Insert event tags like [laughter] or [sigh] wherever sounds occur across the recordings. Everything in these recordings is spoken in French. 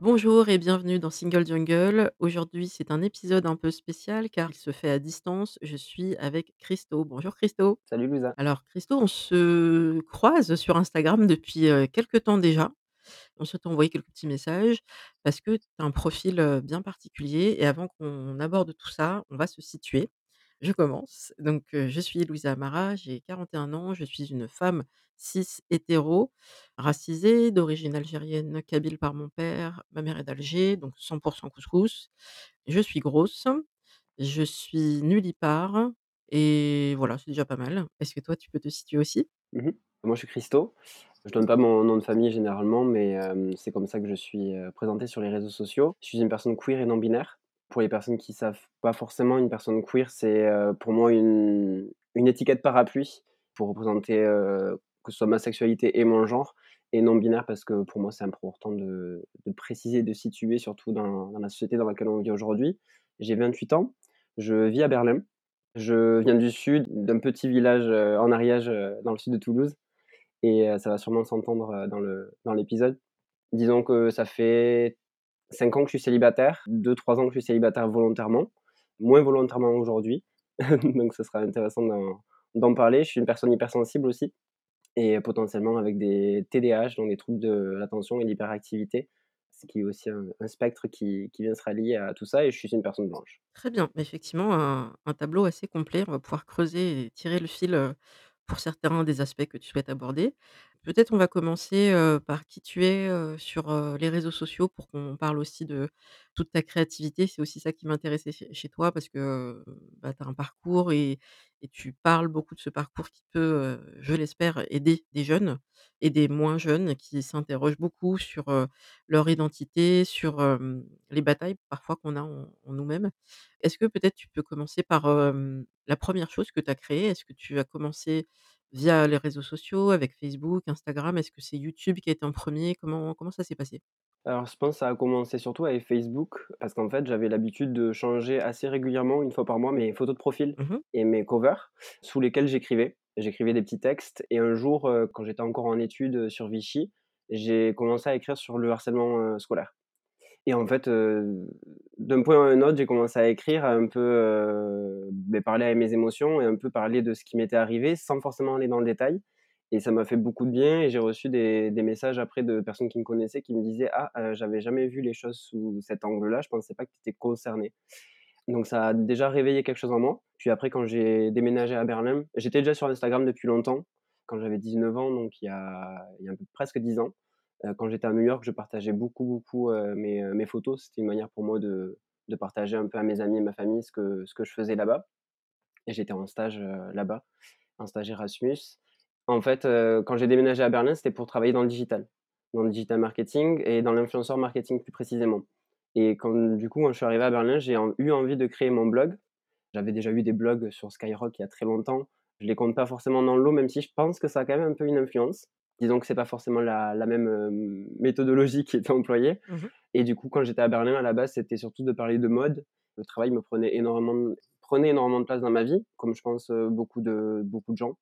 Bonjour et bienvenue dans Single Jungle. Aujourd'hui, c'est un épisode un peu spécial car il se fait à distance. Je suis avec Christo. Bonjour Christo. Salut Louisa. Alors Christo, on se croise sur Instagram depuis euh, quelques temps déjà. On s'est envoyé quelques petits messages parce que tu as un profil euh, bien particulier et avant qu'on aborde tout ça, on va se situer. Je commence. Donc, euh, je suis Louisa Amara, j'ai 41 ans, je suis une femme cis hétéro, racisée, d'origine algérienne, kabyle par mon père, ma mère est d'Alger, donc 100% couscous. Je suis grosse, je suis nullipare et voilà, c'est déjà pas mal. Est-ce que toi, tu peux te situer aussi? Mmh Moi, je suis Christo. Je donne pas mon nom de famille généralement, mais c'est comme ça que je suis, heu, présenté sur les réseaux sociaux. Je suis une personne queer et non binaire. Pour les personnes qui savent pas forcément, une personne queer, c'est, pour moi une une étiquette parapluie pour représenter, que ce soit ma sexualité et mon genre et non binaire parce que pour moi, c'est important de préciser, de situer surtout dans la société dans laquelle on vit aujourd'hui. J'ai 28 ans, je vis à Berlin. Je viens du sud, d'un petit village, heu, en Ariège, heu, dans le sud de Toulouse et heu, ça va sûrement s'entendre, dans le dans l'épisode. Disons que ça fait 5 ans que je suis célibataire, 2-3 ans que je suis célibataire volontairement, moins volontairement aujourd'hui, [laughs] donc ce sera intéressant d'en parler. Je suis une personne hypersensible aussi et potentiellement avec des TDAH, donc des troubles de l'attention et l'hyperactivité, ce qui est aussi un spectre qui qui vient se rallier à tout ça et je suis une personne blanche. Très bien, effectivement, un un tableau assez complet. On va pouvoir creuser et tirer le fil, heu, pour certains des aspects que tu souhaites aborder. Peut-être on va commencer, par qui tu es, sur, les réseaux sociaux pour qu'on parle aussi de toute ta créativité. C'est aussi ça qui m'intéressait chez toi parce que, bah, tu as un parcours et tu parles beaucoup de ce parcours qui peut, je l'espère, aider des jeunes et des moins jeunes qui s'interrogent beaucoup sur, leur identité, sur, les batailles parfois qu'on a en nous-mêmes. Est-ce que peut-être tu peux commencer par, la première chose que tu as créée? Est-ce que tu as commencé via les réseaux sociaux, avec Facebook, Instagram? Est-ce que c'est YouTube qui a été en premier? Comment comment ça s'est passé? Alors je pense que ça a commencé surtout avec Facebook parce qu'en fait, j'avais l'habitude de changer assez régulièrement, une fois par mois, mes photos de profil Mmh et mes covers sous lesquels j'écrivais. J'écrivais des petits textes et un jour, heu, quand j'étais encore en études, heu, sur Vichy, j'ai commencé à écrire sur le harcèlement, heu, scolaire et en fait, heu, d'un point à un autre, j'ai commencé à écrire, à un peu, heu, beh, parler à mes émotions et un peu parler de ce qui m'était arrivé sans forcément aller dans le détail et ça m'a fait beaucoup de bien et j'ai reçu des messages après de personnes qui me connaissaient qui me disaient: «Ah, heu, j'avais jamais vu les choses sous cet angle-là, je pensais pas que tu étais concerné». Donc ça a déjà réveillé quelque chose en moi. Puis après quand j'ai déménagé à Berlin, j'étais déjà sur Instagram depuis longtemps, quand j'avais 19 ans, donc il y a il y a presque 10 ans. Heu, quand j'étais à New York, je partageais beaucoup, beaucoup, mes, heu, mes photos. C'était une manière pour moi de partager un peu à mes amis et ma famille ce que je faisais là-bas et j'étais en stage, là-bas, en stage Erasmus. En fait, quand j'ai déménagé à Berlin, c'était pour travailler dans le digital, dans le digital marketing et dans l'influenceur marketing plus précisément et quand du coup, quand je suis arrivé à Berlin, j'ai eu envie de créer mon blog. J'avais déjà eu des blogs sur Skyrock il y a très longtemps. Je les compte pas forcément dans le lot, même si je pense que ça a quand même un peu une influence. Disons que c'est pas forcément la la même, hem, méthodologie qui était employée Mmh et du coup, quand j'étais à Berlin, à la base, c'était surtout de parler de mode. Le travail me prenait énormément de prenait énormément de place dans ma vie, comme je pense, heu, beaucoup de beaucoup de gens.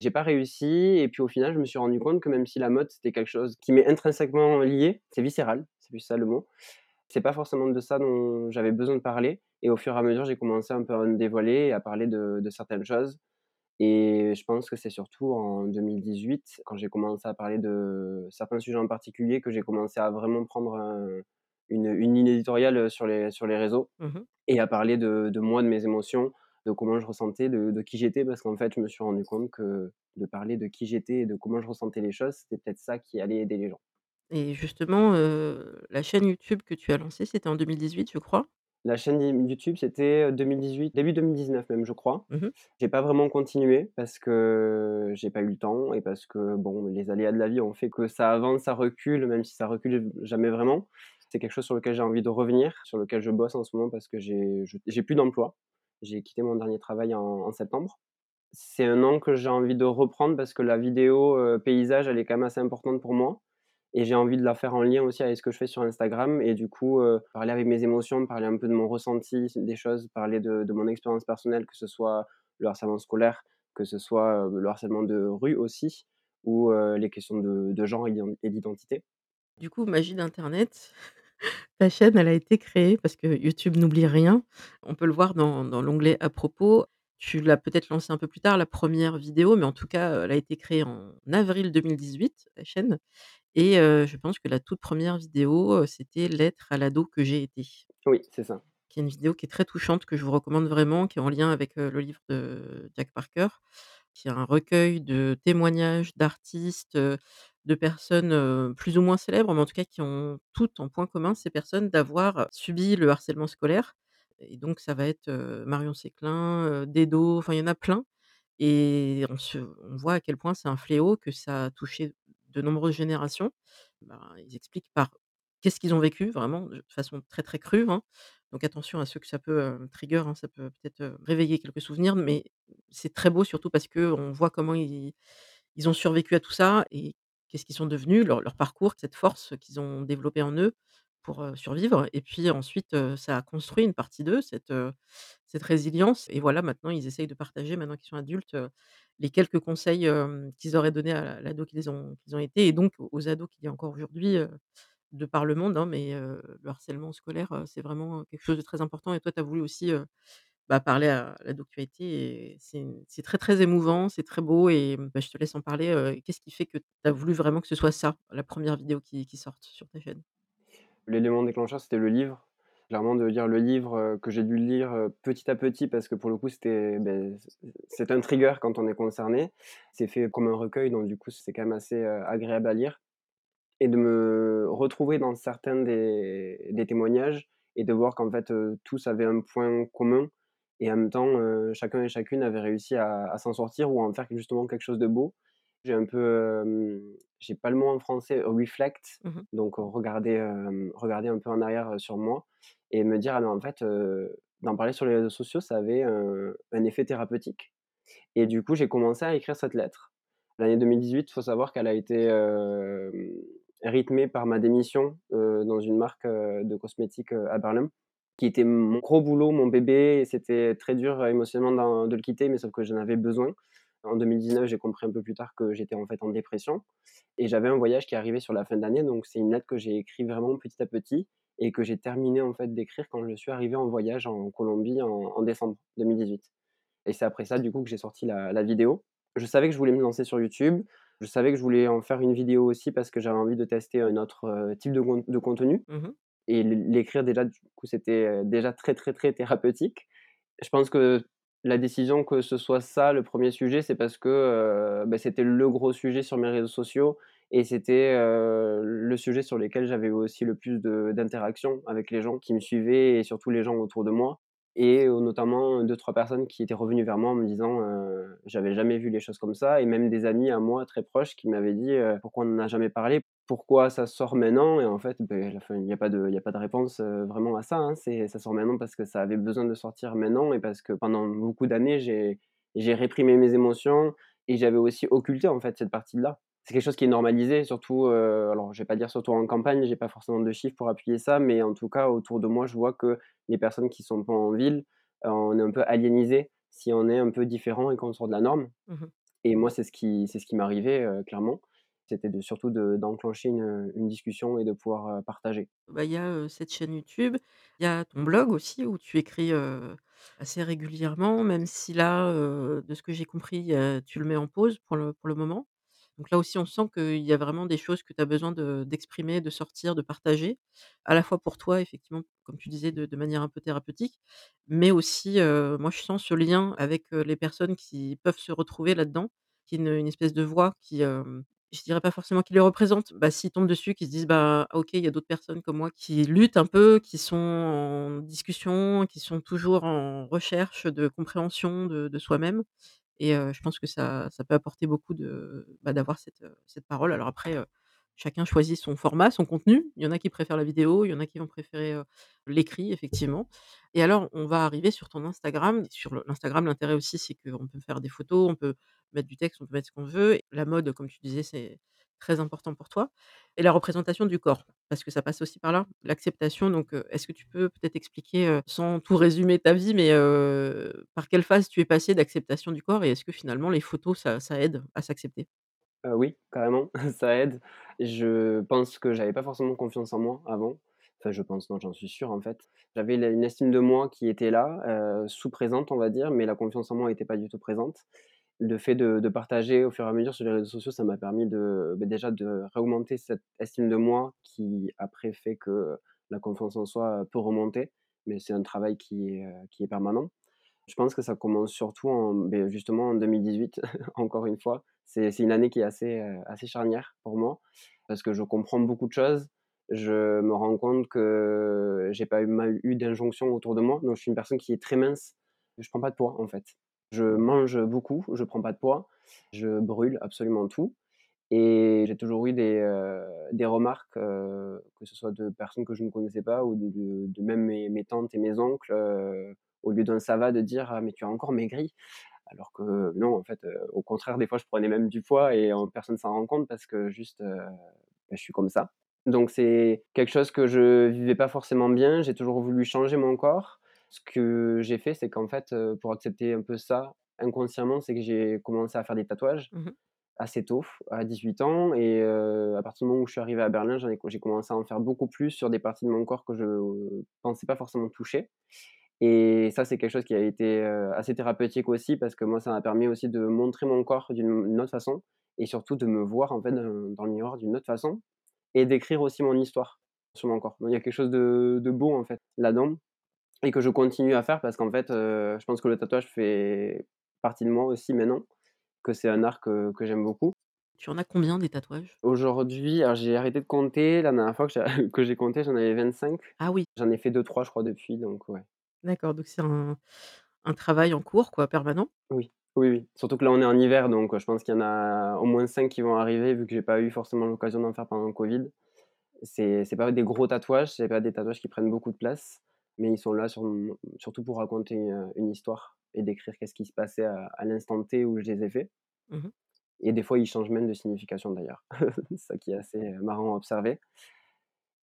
J'ai pas réussi et puis au final, je me suis rendu compte que même si la mode, c'était quelque chose qui m'est intrinsèquement lié, c'est viscéral, c'est plus ça le mot. C'est pas forcément de ça dont j'avais besoin de parler et au fur et à mesure, j'ai commencé un peu à me dévoiler et à parler de de certaines choses et je pense que c'est surtout en 2018, quand j'ai commencé à parler de certains sujets en particulier, que j'ai commencé à vraiment prendre un une une ligne éditoriale, sur les sur les réseaux Mmh mh. et à parler de de moi, de mes émotions, de comment je ressentais, de de qui j'étais. Parce qu'en fait, je me suis rendu compte que de parler de qui j'étais et de comment je ressentais les choses, c'était peut-être ça qui allait aider les gens. Et justement, heu, la chaîne YouTube que tu as lancée, c'était en 2018, je crois? La chaîne YouTube, c'était, heu, 2018, début 2019 même, je crois. Mmh mh. J'ai pas vraiment continué parce que j'ai pas eu le temps et parce que, bon, les aléas de la vie ont fait que ça avance, ça recule, même si ça recule jamais vraiment. C'est quelque chose sur lequel j'ai envie de revenir, sur lequel je bosse en ce moment parce que j'ai plus d'emploi. J'ai quitté mon dernier travail en en septembre. C'est un an que j'ai envie de reprendre parce que la vidéo, heu, paysage, elle est quand même assez importante pour moi et j'ai envie de la faire en lien aussi avec ce que je fais sur Instagram et du coup, heu, parler avec mes émotions, parler un peu de mon ressenti des choses, parler de mon expérience personnelle, que ce soit le harcèlement scolaire, que ce soit, heu, le harcèlement de rue aussi ou, heu, les questions de genre et d'ident et d'identité. Du coup, magie d'internet, [laughs] ta chaîne, elle a été créée parce que YouTube n'oublie rien. On peut le voir dans l'onglet à propos. Tu l'as peut-être lancée un peu plus tard la 1re vidéo, mais en tout cas, heu, elle a été créée en avril 2018, la chaîne et heu, je pense que la toute 1re vidéo, heu, c'était «L'être à l'ado que j'ai été». Oui, c'est ça. Qui est une vidéo qui est très touchante, que je vous recommande vraiment, qui est en lien avec, heu, le livre de Jack Parker, qui est un recueil de témoignages d'artistes, heu, de personnes, heu, plus ou moins célèbres, mais en tout cas qui ont toutes en point commun, ces personnes, d'avoir subi le harcèlement scolaire et donc ça va être, Marion Séclin, heu, Dedo, enfin il y en a plein et on voit à quel point c'est un fléau, que ça a touché de nombreuses générations. Ben, ils expliquent par qu'est-ce qu'ils ont vécu vraiment de façon très, très crue, hein. Donc attention à ceux que ça peut, trigger, hein, ça peut peut-être, réveiller quelques souvenirs, mais c'est très beau surtout parce qu'on voit comment ils ont survécu à tout ça et qu'est-ce qu'ils sont devenus, leur parcours, cette force qu'ils ont développée en eux pour, survivre et puis ensuite, ça a construit une partie d'eux, cette, résilience et voilà, maintenant ils essayent de partager, maintenant qu'ils sont adultes, les quelques conseils, qu'ils auraient donnés à l'ado qu'ils ont ont été et donc aux ados qu'il y a encore aujourd'hui, de par le monde, hein, mais le harcèlement scolaire, c'est vraiment quelque chose de très important et toi, tu as voulu aussi, bah, parler à l'ado que tu as été c'est très, très émouvant, c'est très beau et bah, je te laisse en parler, qu'est-ce qui fait que tu as voulu vraiment que ce soit ça, la 1re vidéo qui qui sorte sur ta chaîne? L'élément déclencheur, c'était le livre. Clairement de lire le livre, heu, que j'ai dû lire, heu, petit à petit parce que pour le coup, c'était, beh, c c'est un trigger quand on est concerné. C'est fait comme un recueil, donc du coup, c'est quand même assez, heu, agréable à lire et de me retrouver dans certains des témoignages et de voir qu'en fait, tous avaient un point commun et en même temps, chacun et chacune avait réussi à à s'en sortir ou à en faire justement quelque chose de beau. J'ai un peu, hem, j'ai pas le mot en français, reflect, Mmh mh. donc regarder, regarder un peu en arrière, sur moi et me dire: «Ah mais en fait, d'en parler sur les réseaux sociaux, ça avait un effet thérapeutique» et du coup, j'ai commencé à écrire cette lettre. L'année 2018, il faut savoir qu'elle a été, rythmée par ma démission, dans une marque, de cosmétiques, à Berlin, qui était mon gros boulot, mon bébé et c'était très dur émotionnellement de le quitter, mais sauf que j'en avais besoin. En 2019, j'ai compris un peu plus tard que j'étais en fait en dépression et j'avais un voyage qui arrivait sur la fin de l'année, donc c'est une lettre que j'ai écrit vraiment petit à petit et que j'ai terminé en fait d'écrire quand je suis arrivé en voyage en Colombie en en décembre 2018 et c'est après ça, du coup, que j'ai sorti la la vidéo. Je savais que je voulais me lancer sur YouTube. Je savais que je voulais en faire une vidéo aussi parce que j'avais envie de tester un autre, heu, type de con de contenu Mmh mh. et l'é l'écrire déjà, du coup, c'était, heu, déjà très, très, très thérapeutique. Je pense que la décision que ce soit ça le 1er sujet, c'est parce que, heu, bah, c'était le gros sujet sur mes réseaux sociaux et c'était, heu, le sujet sur lesquels j'avais aussi le plus d'interactions avec les gens qui me suivaient et surtout les gens autour de moi et heu, notamment 2-3 personnes qui étaient revenues vers moi en me disant, «J'avais jamais vu les choses comme ça» et même des amis à moi très proches qui m'avaient dit, «Pourquoi on n'en a jamais parlé? Pourquoi ça sort maintenant?» et en fait, fin, il y a pas de il y a pas de réponse, heu, vraiment à ça, hein. C'est ça sort maintenant parce que ça avait besoin de sortir maintenant et parce que pendant beaucoup d'années, j'ai j'ai réprimé mes émotions et j'avais aussi occulté, en fait, cette partie-là. C'est quelque chose qui est normalisé surtout, heu, alors je vais pas dire surtout en campagne, j'ai pas forcément de chiffres pour appuyer ça, mais en tout cas, autour de moi, je vois que les personnes qui sont pas en ville, heu, on est un peu aliénisés si on est un peu différent et qu'on sort de la norme Mmh mh. et moi, c'est ce qui c'est ce qui m'arrivait, heu, clairement. C'était de surtout de d'enclencher une, une discussion et de pouvoir, partager. Bah, il y a, cette chaîne YouTube, il y a ton blog aussi où tu écris, assez régulièrement, même si là, de ce que j'ai compris, tu le mets en pause pour le pour le moment. Donc là aussi, on sent qu'il y a vraiment des choses que tu as besoin de d'exprimer, de sortir, de partager, à la fois pour toi, effectivement, comme tu disais, de manière un peu thérapeutique, mais aussi, moi, je sens ce lien avec, les personnes qui peuvent se retrouver là-dedans, qui est une espèce de voix qui, je dirais pas forcément qui les représente, bah, s'ils tombent dessus, qu'ils se disent: «Bah, OK, il y a d'autres personnes comme moi qui luttent un peu, qui sont en discussion, qui sont toujours en recherche de compréhension de soi-même» et je pense que ça ça peut apporter beaucoup de bah, d'avoir cette, cette parole. Alors après, chacun choisit son format, son contenu. Il y en a qui préfèrent la vidéo, il y en a qui vont préférer, l'écrit effectivement et alors on va arriver sur ton Instagram. Sur l'Instagram, l'intérêt aussi, c'est qu'on peut faire des photos, on peut mettre du texte, on peut mettre ce qu'on veut. La mode, comme tu disais, c'est très important pour toi et la représentation du corps, parce que ça passe aussi par là, l'acceptation donc est-ce que tu peux peut-être expliquer, sans tout résumer ta vie, mais par quelle phase tu es passé d'acceptation du corps et est-ce que finalement les photos ça aide à s'accepter? Heu, oui, carrément, [laughs] ça aide. Je pense que j'avais pas forcément confiance en moi avant. Enfin, je pense, non, j'en suis sûr, en fait. J'avais une estime de moi qui était là, heu, sous-présente, on va dire, mais la confiance en moi était pas du tout présente. Le fait de partager au fur et à mesure sur les réseaux sociaux, ça m'a permis de, beh, déjà de réaugmenter cette estime de moi qui après fait que la confiance en soi, peut remonter, mais c'est un travail qui est, est permanent. Je pense que ça commence surtout en beh, justement en 2018, [laughs] encore une fois. C'est une année qui est assez, heu, assez charnière pour moi parce que je comprends beaucoup de choses. Je me rends compte que j'ai pas eu mal eu d'injonctions autour de moi. Donc je suis une personne qui est très mince. Je prends pas de poids, en fait. Je mange beaucoup, je prends pas de poids, je brûle absolument tout et j'ai toujours eu des, heu, des remarques, heu, que ce soit de personnes que je ne connaissais pas ou de de même mes tantes et mes oncles, au lieu d'un «ça va», de dire: «Ah mais tu as encore maigri». Alors que non, en fait, au contraire, des fois, je prenais même du poids et en personne s'en rend compte parce que juste, bah, je suis comme ça. Donc c'est quelque chose que je vivais pas forcément bien. J'ai toujours voulu changer mon corps. Ce que j'ai fait, c'est qu'en fait, pour accepter un peu ça, inconsciemment, c'est que j'ai commencé à faire des tatouages Mmh mh. assez tôt, à 18 ans et à partir du moment où je suis arrivé à Berlin, j'ai commencé à en faire beaucoup plus sur des parties de mon corps que je pensais pas forcément toucher et ça, c'est quelque chose qui a été, assez thérapeutique aussi parce que moi, ça m'a permis aussi de montrer mon corps d'une une autre façon et surtout de me voir, en fait, dans le miroir d'une autre façon et d'écrire aussi mon histoire sur mon corps. Donc il y a quelque chose de de beau, en fait, là-dedans et que je continue à faire parce qu'en fait, je pense que le tatouage fait partie de moi aussi maintenant, que c'est un art que que j'aime beaucoup. Tu en as combien des tatouages? Aujourd'hui, j'ai arrêté de compter. La dernière fois que j'ai [laughs] compté, j'en avais 25. Ah oui, J'en ai fait deux trois je crois depuis, donc ouais. D'accord, donc c'est un un travail en cours quoi, permanent? Oui, oui, oui. Surtout que là, on est en hiver, donc heu, je pense qu'il y en a au moins 5 qui vont arriver vu que j'ai pas eu forcément l'occasion d'en faire pendant le covid. C'est c'est pas des gros tatouages, c'est pas des tatouages qui prennent beaucoup de place, mais ils sont là sur surtout pour raconter, heu, une histoire et décrire qu'est-ce qui se passait à à l'instant T où je les ai faits Mmh mh. et des fois, ils changent même de signification d'ailleurs. [laughs] C'est ça qui est assez, heu, marrant à observer.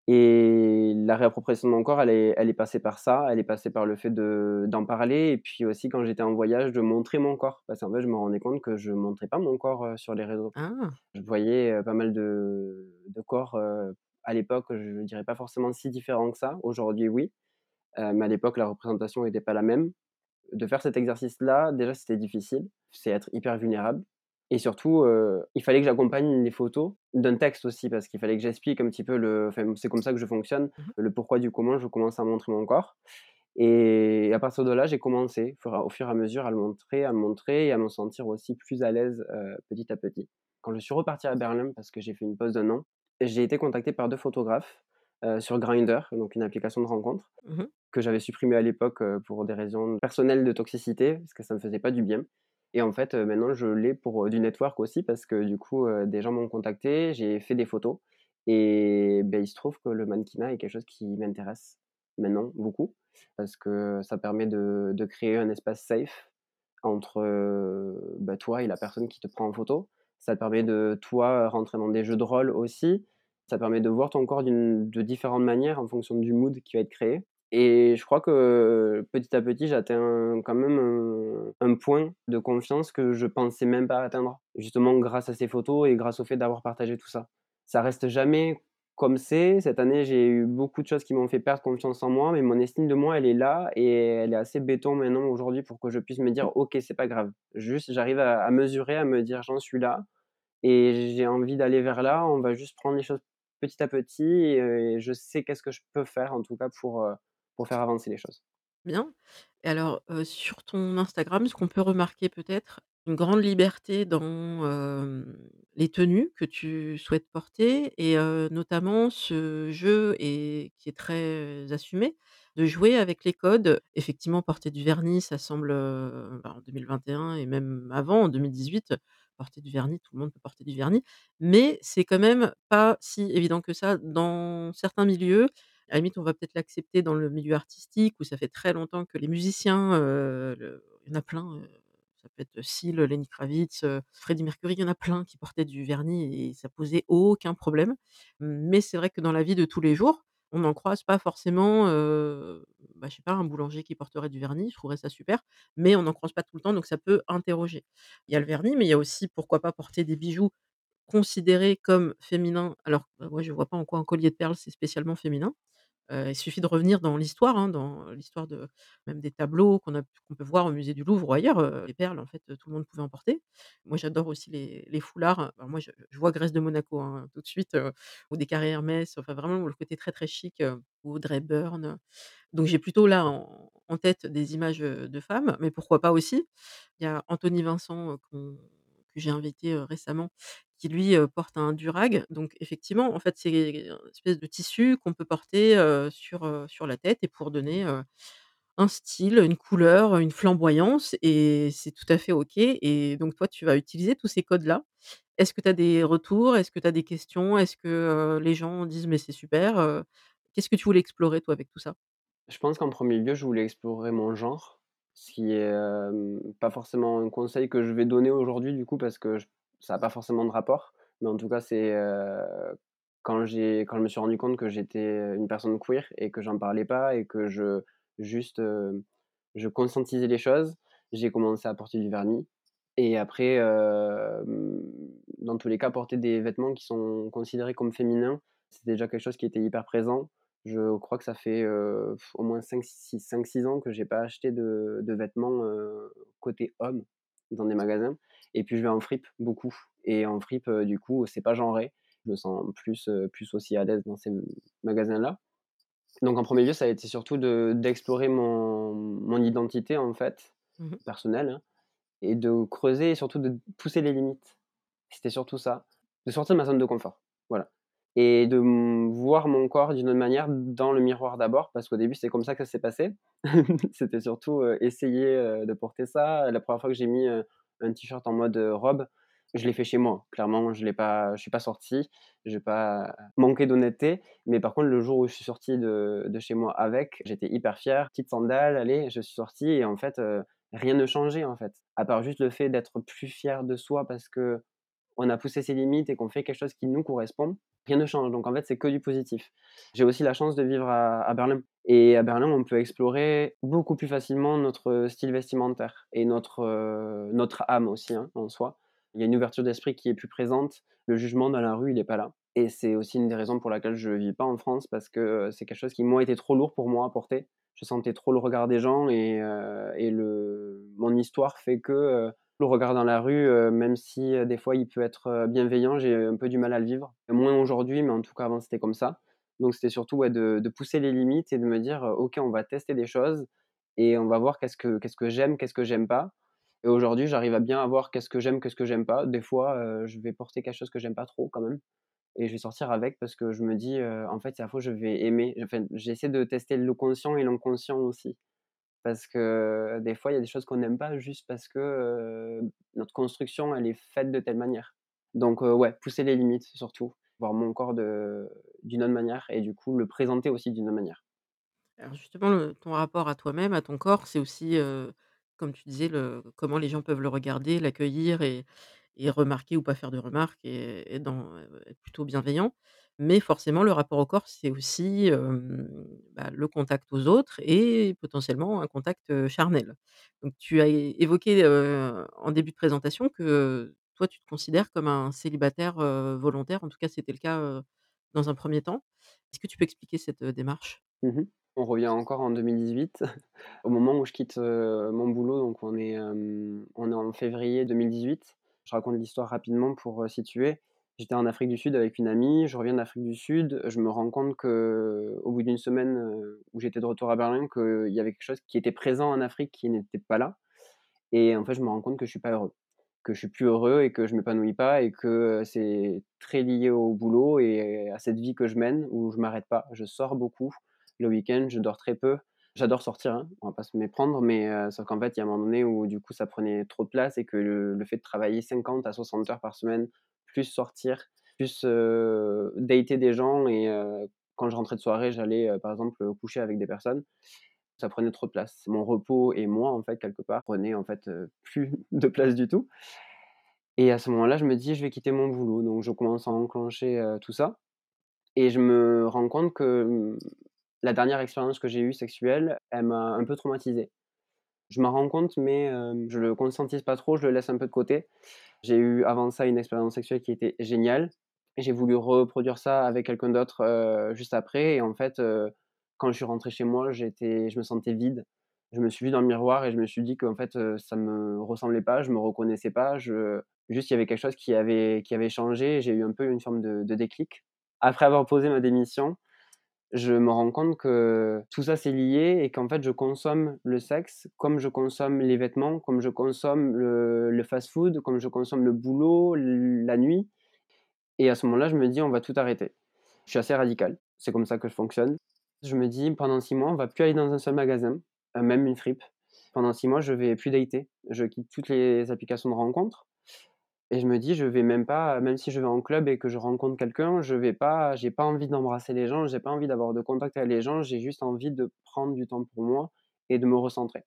Et la réappropriation de mon corps, elle est elle est passée par ça, elle est passée par le fait de d'en parler et puis aussi quand j'étais en voyage, de montrer mon corps. Parce qu'en fait, je me rendais compte que je montrais pas mon corps, heu, sur les réseaux. Ah! Je voyais, heu, pas mal de de corps, heu, à l'époque, je dirais pas forcément si différents que ça. Aujourd'hui, oui, mais à l'époque, la représentation était pas la même. De faire cet exercice-là, déjà, c'était difficile. C'est être hyper vulnérable et surtout, heu, il fallait que j'accompagne les photos d'un texte aussi parce qu'il fallait que j'explique un petit peu le enfin, c'est comme ça que je fonctionne, Mmh mh. le pourquoi du comment je commence à montrer mon corps et à partir de là, j'ai commencé, au fur et à mesure, à le montrer, à me montrer et à me sentir aussi plus à l'aise, heu, petit à petit. Quand je suis reparti à Berlin parce que j'ai fait une pause d'un an, j'ai été contacté par 2 photographes, heu, sur Grindr, donc une application de rencontre Mmh mh. que j'avais supprimé à l'époque, pour des raisons personnelles de toxicité, parce que ça me faisait pas du bien et en fait, heu, maintenant je l'ai pour, heu, du network aussi parce que du coup, heu, des gens m'ont contacté, j'ai fait des photos et beh, il se trouve que le mannequinat est quelque chose qui m'intéresse maintenant beaucoup parce que ça permet de créer un espace safe entre, bah, toi et la personne qui te prend en photo. Ça te permet de, toi, rentrer dans des jeux de rôle aussi. Ça permet de voir ton corps de différentes manières en fonction du mood qui va être créé et je crois que petit à petit, j'atteins quand même un un point de confiance que je pensais même pas atteindre. Justement grâce à ces photos et grâce au fait d'avoir partagé tout ça. Ça reste jamais comme c'est. Cette année, j'ai eu beaucoup de choses qui m'ont fait perdre confiance en moi, mais mon estime de moi, elle est là et elle est assez béton maintenant aujourd'hui pour que je puisse me dire: «OK, c'est pas grave». Juste, j'arrive à mesurer, à me dire: «J'en suis là» et j'ai envie d'aller vers là. On va juste prendre les choses petit à petit et heu, je sais qu'est-ce que je peux faire en tout cas pour, heu, pour faire avancer les choses. Bien et alors, sur ton Instagram, ce qu'on peut remarquer peut-être, une grande liberté dans, les tenues que tu souhaites porter et notamment ce jeu et qui est très assumé, de jouer avec les codes. Effectivement, porter du vernis, ça semble, bah, en 2021 et même avant, en 2018, porter du vernis, tout le monde peut porter du vernis, mais c'est quand même pas si évident que ça dans certains milieux à la limite, on va peut-être l'accepter dans le milieu artistique où ça fait très longtemps que les musiciens, le il y en a plein, heu, ça peut être Seal, Lenny Kravitz, heu, Freddie Mercury, il y en a plein qui portaient du vernis et ça posait aucun problème. Mais c'est vrai que dans la vie de tous les jours, on n'en croise pas forcément, heu, bah, un boulanger qui porterait du vernis, je trouverais ça super, mais on n'en croise pas tout le temps, donc ça peut interroger. Il y a le vernis, mais il y a aussi, pourquoi pas, porter des bijoux considérés comme féminins alors, bah, moi je vois pas en quoi un collier de perles c'est spécialement féminin. Heu, il suffit de revenir dans l'histoire, hein, dans l'histoire de même des tableaux qu'on peut voir au musée du Louvre ou ailleurs, heu, les perles en fait, tout le monde pouvait en porter. Moi j'adore aussi les les foulards, moi je vois Grèce de Monaco, hein, tout de suite, heu, ou des carrés Hermès, enfin vraiment le côté très, très chic, ou Audrey donc j'ai plutôt là en tête des images, de femmes, mais pourquoi pas aussi. Il y a Anthony Vincent, que j'ai invité, récemment, qui lui, porte un durag. Donc effectivement, en fait, c'est une espèce de tissu qu'on peut porter, sur, sur la tête et pour donner, un style, une couleur, une flamboyance et c'est tout à fait OK et donc toi, tu vas utiliser tous ces codes-là. Est-ce que tu as des retours? Est-ce que tu as des questions? Est-ce que, les gens disent: «Mais c'est super»? Qu'est-ce que tu voulais explorer toi avec tout ça? Je pense qu'en premier lieu, je voulais explorer mon genre, ce qui est, pas forcément un conseil que je vais donner aujourd'hui du coup parce que j ça a pas forcément de rapport. Mais en tout cas, c'est, quand quand je me suis rendu compte que j'étais, une personne queer et que j'en parlais pas et que je juste, je conscientisais les choses, j'ai commencé à porter du vernis et après, dans tous les cas, porter des vêtements qui sont considérés comme féminins, c'est déjà quelque chose qui était hyper présent. Je crois que ça fait, au moins cinq six cinq six ans que j'ai pas acheté de de vêtements, côté homme dans des magasins et puis je vais en fripe beaucoup et en fripe, du coup, c'est pas genré. Je me sens plus, plus aussi à l'aise dans ces magasins-là. Donc en premier lieu, ça a été surtout de d'explorer mon mon identité, en fait, Mmh mh. personnelle, hein et de creuser et surtout de pousser les limites. C'était surtout ça, de sortir de ma zone de confort, voilà et de, voir mon corps d'une autre manière dans le miroir d'abord, parce qu'au début, c'est comme ça que ça s'est passé. [laughs] C'était surtout, essayer, de porter ça. La première fois que j'ai mis, un t-shirt en mode, heu, robe, je l'ai fait chez moi. Clairement, je l'ai pas je suis pas sorti, j'ai pas manqué d'honnêteté, mais par contre, le jour où je suis sorti de de chez moi avec, j'étais hyper fier. Petites sandales, allez, je suis sorti et en fait, heu, rien ne changeait, en fait. À part juste le fait d'être plus fier de soi parce qu'on a poussé ses limites et qu'on fait quelque chose qui nous correspond, rien ne change. Donc en fait, c'est que du positif. J'ai aussi la chance de vivre à Berlin et à Berlin, on peut explorer beaucoup plus facilement notre, style vestimentaire et notre, heu, notre âme aussi, hein, en soi. Il y a une ouverture d'esprit qui est plus présente. Le jugement dans la rue, il est pas là et c'est aussi une des raisons pour laquelle je vis pas en France parce que, heu, c'est quelque chose qui, moi, était trop lourd pour moi à porter. Je sentais trop le regard des gens et et le mon histoire fait que, le regard dans la rue, heu, même si, heu, des fois il peut être, heu, bienveillant, j'ai un peu du mal à le vivre. Moins aujourd'hui, mais en tout cas avant c'était comme ça. Donc c'était surtout, ouais, de pousser les limites et de me dire, «OK, on va tester des choses et on va voir qu'est-ce que qu'est-ce que j'aime, qu'est-ce que j'aime pas» et aujourd'hui, j'arrive à bien à voir qu'est-ce que j'aime, qu'est-ce que j'aime pas. Des fois, je vais porter quelque chose que j'aime pas trop quand même et je vais sortir avec parce que je me dis, «En fait, c'est fois où je vais aimer». Enfin, j'essaie de tester le conscient et l'inconscient aussi. Parce que des fois, il y a des choses qu'on n'aime pas juste parce que, notre construction, elle est faite de telle manière. Donc heu, ouais, pousser les limites surtout, voir mon corps d'une autre manière et du coup le présenter aussi d'une autre manière. Alors justement, ton rapport à toi-même, à ton corps, c'est aussi, comme tu disais, comment les gens peuvent le regarder, l'accueillir et et remarquer ou pas faire de remarques et dans heu, être plutôt bienveillant. Mais forcément, le rapport au corps, c'est aussi, bah, le contact aux autres et potentiellement un contact, charnel. Donc tu as évoqué, en début de présentation que toi, tu te considères comme un célibataire, volontaire. En tout cas, c'était le cas, dans un premier temps. Est-ce que tu peux expliquer cette, démarche? Mmh On revient encore en 2018, [laughs] au moment où je quitte, mon boulot, donc on est, on est en février 2018. Je raconte l'histoire rapidement pour, situer. J'étais en Afrique du Sud avec une amie, je reviens d'Afrique du Sud, je me rends compte qu'au bout d'une semaine, heu, où j'étais de retour à Berlin, qu'il y avait quelque chose qui était présent en Afrique qui n'était pas là et en fait, je me rends compte que je suis pas heureux, que je suis plus heureux et que je m'épanouis pas et que, c'est très lié au boulot et à cette vie que je mène où je m'arrête pas. Je sors beaucoup le week-end, je dors très peu. J'adore sortir, hein, on va pas se méprendre, mais sauf qu'en fait, il y a un moment donné où du coup, ça prenait trop de place et que le fait de travailler 50 à 60 heures par semaine, plus sortir, plus, heu, dater des gens et quand je rentrais de soirée, j'allais, par exemple, coucher avec des personnes. Ça prenait trop de place. Mon repos et moi, en fait, quelque part, prenaient en fait, plus [laughs] de place du tout et à ce moment-là, je me dis: «Je vais quitter mon boulot», donc je commence à enclencher, tout ça et je me rends compte que, mmh, la dernière expérience que j'ai eue sexuelle, elle m'a un peu traumatisé. Je m'en rends compte, mais hem, je le conscientise pas trop, je le laisse un peu de côté. J'ai eu avant ça une expérience sexuelle qui était géniale j'ai voulu reproduire ça avec quelqu'un d'autre, juste après et en fait, quand je suis rentré chez moi, j'étais je me sentais vide. Je me suis vu dans le miroir et je me suis dit qu'en fait, ça me ressemblait pas, je me reconnaissais pas, je juste il y avait quelque chose qui avait qui avait changé j'ai eu un peu une forme de déclic. Après avoir posé ma démission, je me rends compte que tout ça c'est lié et qu'en fait je consomme le sexe comme je consomme les vêtements, comme je consomme le fast-food, comme je consomme le boulot, la nuit et à ce moment-là, je me dis: «On va tout arrêter». Je suis assez radical, c'est comme ça que je fonctionne. Je me dis: «Pendant 6 mois, on va plus aller dans un seul magasin, heu, même une fripe. Pendant 6 mois, je vais plus dater. Je quitte toutes les applications de rencontres et je me dis: «Je vais même pas même si je vais en club et que je rencontre quelqu'un, je vais pas j'ai pas envie d'embrasser les gens, j'ai pas envie d'avoir de contact avec les gens, j'ai juste envie de prendre du temps pour moi et de me recentrer».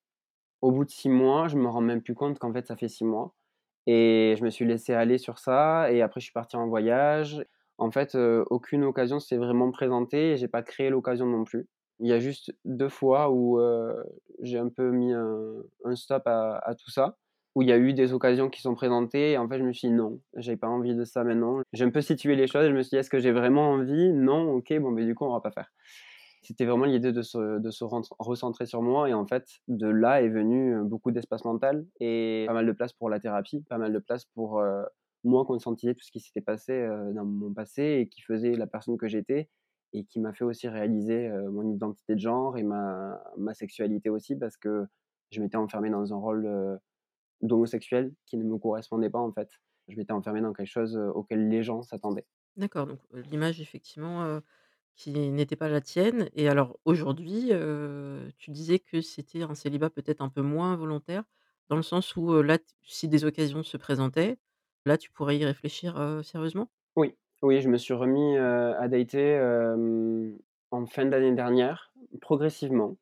Au bout de 6 mois, je me rends même plus compte qu'en fait ça fait 6 mois et je me suis laissé aller sur ça et après je suis parti en voyage. En fait, heu, aucune occasion s'est vraiment présentée et j'ai pas créé l'occasion non plus. Il y a juste 2 fois où, heu, j'ai un peu mis un stop à tout ça, où il y a eu des occasions qui sont présentées et en fait je me suis dit: «Non, j'ai pas envie de ça maintenant». J'ai un peu situé les choses, je me suis dit: «Est-ce que j'ai vraiment envie? Non, OK, bon, beh, du coup on va pas faire». C'était vraiment l'idée de se de se recentrer sur moi et en fait, de là est venu, heu, beaucoup d'espace mental et pas mal de place pour la thérapie, pas mal de place pour, heu, moi conscientiser tout ce qui s'était passé, heu, dans mon passé et qui faisait la personne que j'étais et qui m'a fait aussi réaliser, heu, mon identité de genre et ma ma sexualité aussi parce que je m'étais enfermé dans un rôle, d'homosexuel qui ne me correspondait pas en fait. Je m'étais enfermé dans quelque chose, auquel les gens s'attendaient. D'accord, donc l'image effectivement, qui n'était pas la tienne et alors aujourd'hui, tu disais que c'était un célibat peut-être un peu moins volontaire, dans le sens où, là, t si des occasions se présentaient, là, tu pourrais y réfléchir, sérieusement? Oui, oui, je me suis remis, à dater, en fin d'année dernière, progressivement,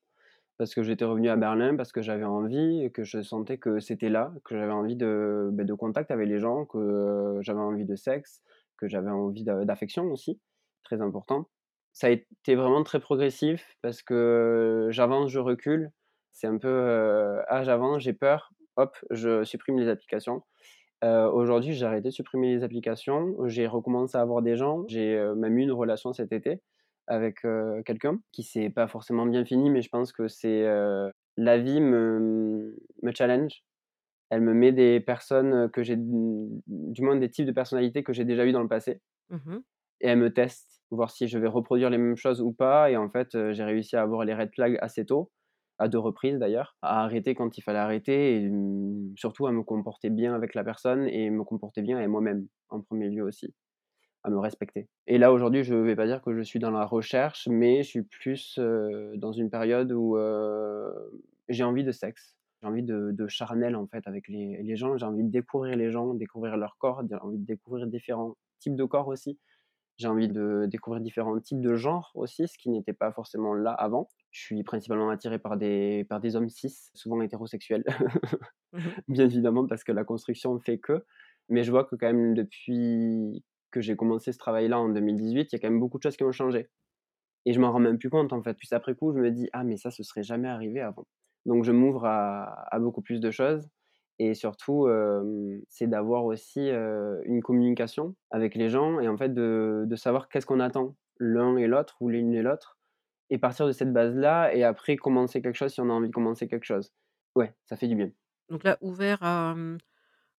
parce que j'étais revenu à Berlin, parce que j'avais envie que je sentais que c'était là, que j'avais envie de, beh, de contact avec les gens, que, j'avais envie de sexe, que j'avais envie d'a d'affection aussi, très important. Ça a été vraiment très progressif parce que j'avance, je recule. C'est un peu, ah j'avance, j'ai peur, hop, je supprime les applications. Heu, aujourd'hui, j'ai arrêté de supprimer les applications, j'ai recommencé à avoir des gens. J'ai, même eu une relation cet été avec, quelqu'un qui s'est pas forcément bien fini, mais je pense que c'est, la vie me me challenge. Elle me met des personnes, que j'ai d du moins des types de personnalités que j'ai déjà eu dans le passé Mmh mh. et elle me teste, voir si je vais reproduire les mêmes choses ou pas et en fait, j'ai réussi à avoir les red flags assez tôt, à 2 reprises d'ailleurs, à arrêter quand il fallait arrêter et mmh, surtout à me comporter bien avec la personne et me comporter bien avec moi-même, en premier lieu aussi, à me respecter et là, aujourd'hui, je vais pas dire que je suis dans la recherche, mais je suis plus, heu, dans une période où, heu, j'ai envie de sexe. J'ai envie de de charnel, en fait, avec les les gens. J'ai envie de découvrir les gens, découvrir leur corps, j'ai envie de découvrir différents types de corps aussi. J'ai envie de découvrir différents types de genres aussi, ce qui n'était pas forcément là avant. Je suis principalement attiré par des par des hommes cis, souvent hétérosexuels, Mmh mh. [laughs] bien évidemment parce que la construction fait que, mais je vois que quand même depuis que j'ai commencé ce travail-là en 2018, il y a quand même beaucoup de choses qui ont changé et je m'en rends même plus compte, en fait. Puis après coup, je me dis: «Ah mais ça, ce serait jamais arrivé avant». Donc je m'ouvre à beaucoup plus de choses et surtout, c'est d'avoir aussi, une communication avec les gens et en fait de de savoir qu'est-ce qu'on attend l'un et l'autre ou l'une et l'autre et partir de cette base-là et après commencer quelque chose si on a envie de commencer quelque chose. Ouais, ça fait du bien. Donc là, ouvert à,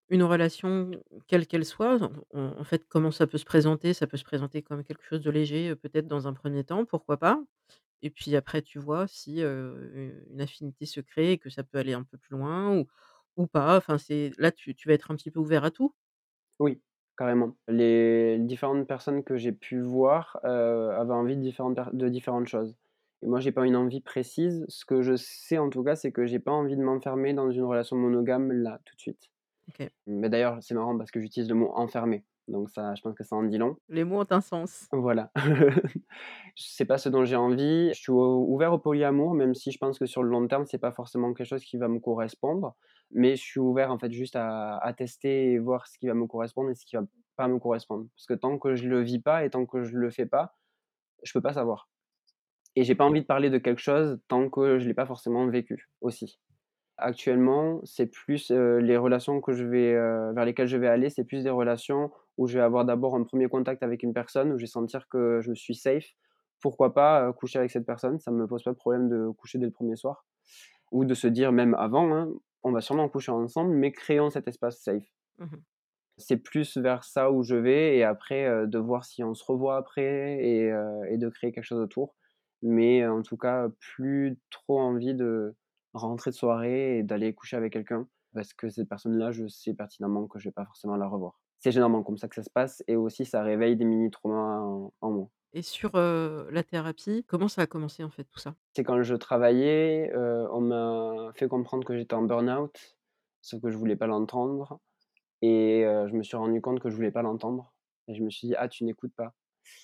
Une relation, quelle qu'elle soit, en fait, comment ça peut se présenter? Ça peut se présenter comme quelque chose de léger, heu, peut-être dans un 1er temps, pourquoi pas? Et puis après tu vois si, une affinité se crée et que ça peut aller un peu plus loin ou pas. Enfin, là, tu vas être un petit peu ouvert à tout? Oui, carrément. Les différentes personnes que j'ai pu voir, avaient envie de différentes de différentes choses. Et moi, j'ai pas une envie précise. Ce que je sais, en tout cas, c'est que j'ai pas envie de m'enfermer dans une relation monogame, là, tout de suite. Mais d'ailleurs, c'est marrant parce que j'utilise le mot «enfermer», donc ça, je pense que ça en dit long. Les mots ont un sens. Voilà. [laughs] C'est pas ce dont j'ai envie. Je suis ou ouvert au polyamour, même si je pense que sur le long terme, c'est pas forcément quelque chose qui va me correspondre. Mais je suis ouvert, en fait, juste à à tester et voir ce qui va me correspondre et ce qui va pas me correspondre. Parce que tant que je le vis pas et tant que je le fais pas, je peux pas savoir. Et j'ai pas envie de parler de quelque chose tant que je l'ai pas forcément vécu, aussi. Actuellement, c'est plus, les relations que je vais, vers lesquelles je vais aller, c'est plus des relations où je vais avoir d'abord un 1er contact avec une personne, où je vais sentir que je suis safe. Pourquoi pas, coucher avec cette personne? Ça me pose pas de problème de coucher dès le 1er soir. Ou de se dire même avant, hein: «On va sûrement coucher ensemble, mais créons cet espace safe». Mmh mh. C'est plus vers ça où je vais et après, de voir si on se revoit après et de créer quelque chose autour. Mais en tout cas, plus trop envie de rentrer de soirée et d'aller coucher avec quelqu'un, parce que cette personne-là, je sais pertinemment que je vais pas forcément la revoir. C'est généralement comme ça que ça se passe et aussi ça réveille des mini traumas en en moi. Et sur, la thérapie, comment ça a commencé, en fait, tout ça? C'est quand je travaillais, on m'a fait comprendre que j'étais en burn-out, sauf que je voulais pas l'entendre et je me suis rendu compte que je voulais pas l'entendre et je me suis dit: «Ah, tu n'écoutes pas»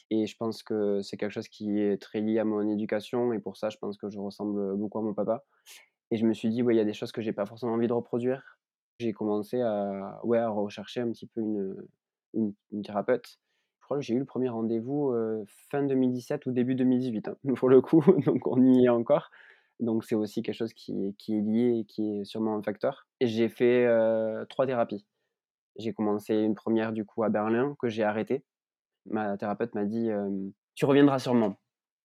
et je pense que c'est quelque chose qui est très lié à mon éducation et pour ça, je pense que je ressemble beaucoup à mon papa et je me suis dit: «Ouais, il y a des choses que j'ai pas forcément envie de reproduire». J'ai commencé à ouais, à rechercher un petit peu une une thérapeute. Je crois que j'ai eu le 1er rendez-vous, heu, fin 2017 ou début 2018, hein, [laughs] pour le coup, [laughs] donc on y est encore. Donc c'est aussi quelque chose qui qui est lié et qui est sûrement un facteur j'ai fait, heu, 3 thérapies. J'ai commencé une 1re du coup à Berlin, que j'ai arrêtée. Ma thérapeute m'a dit, «Tu reviendras sûrement»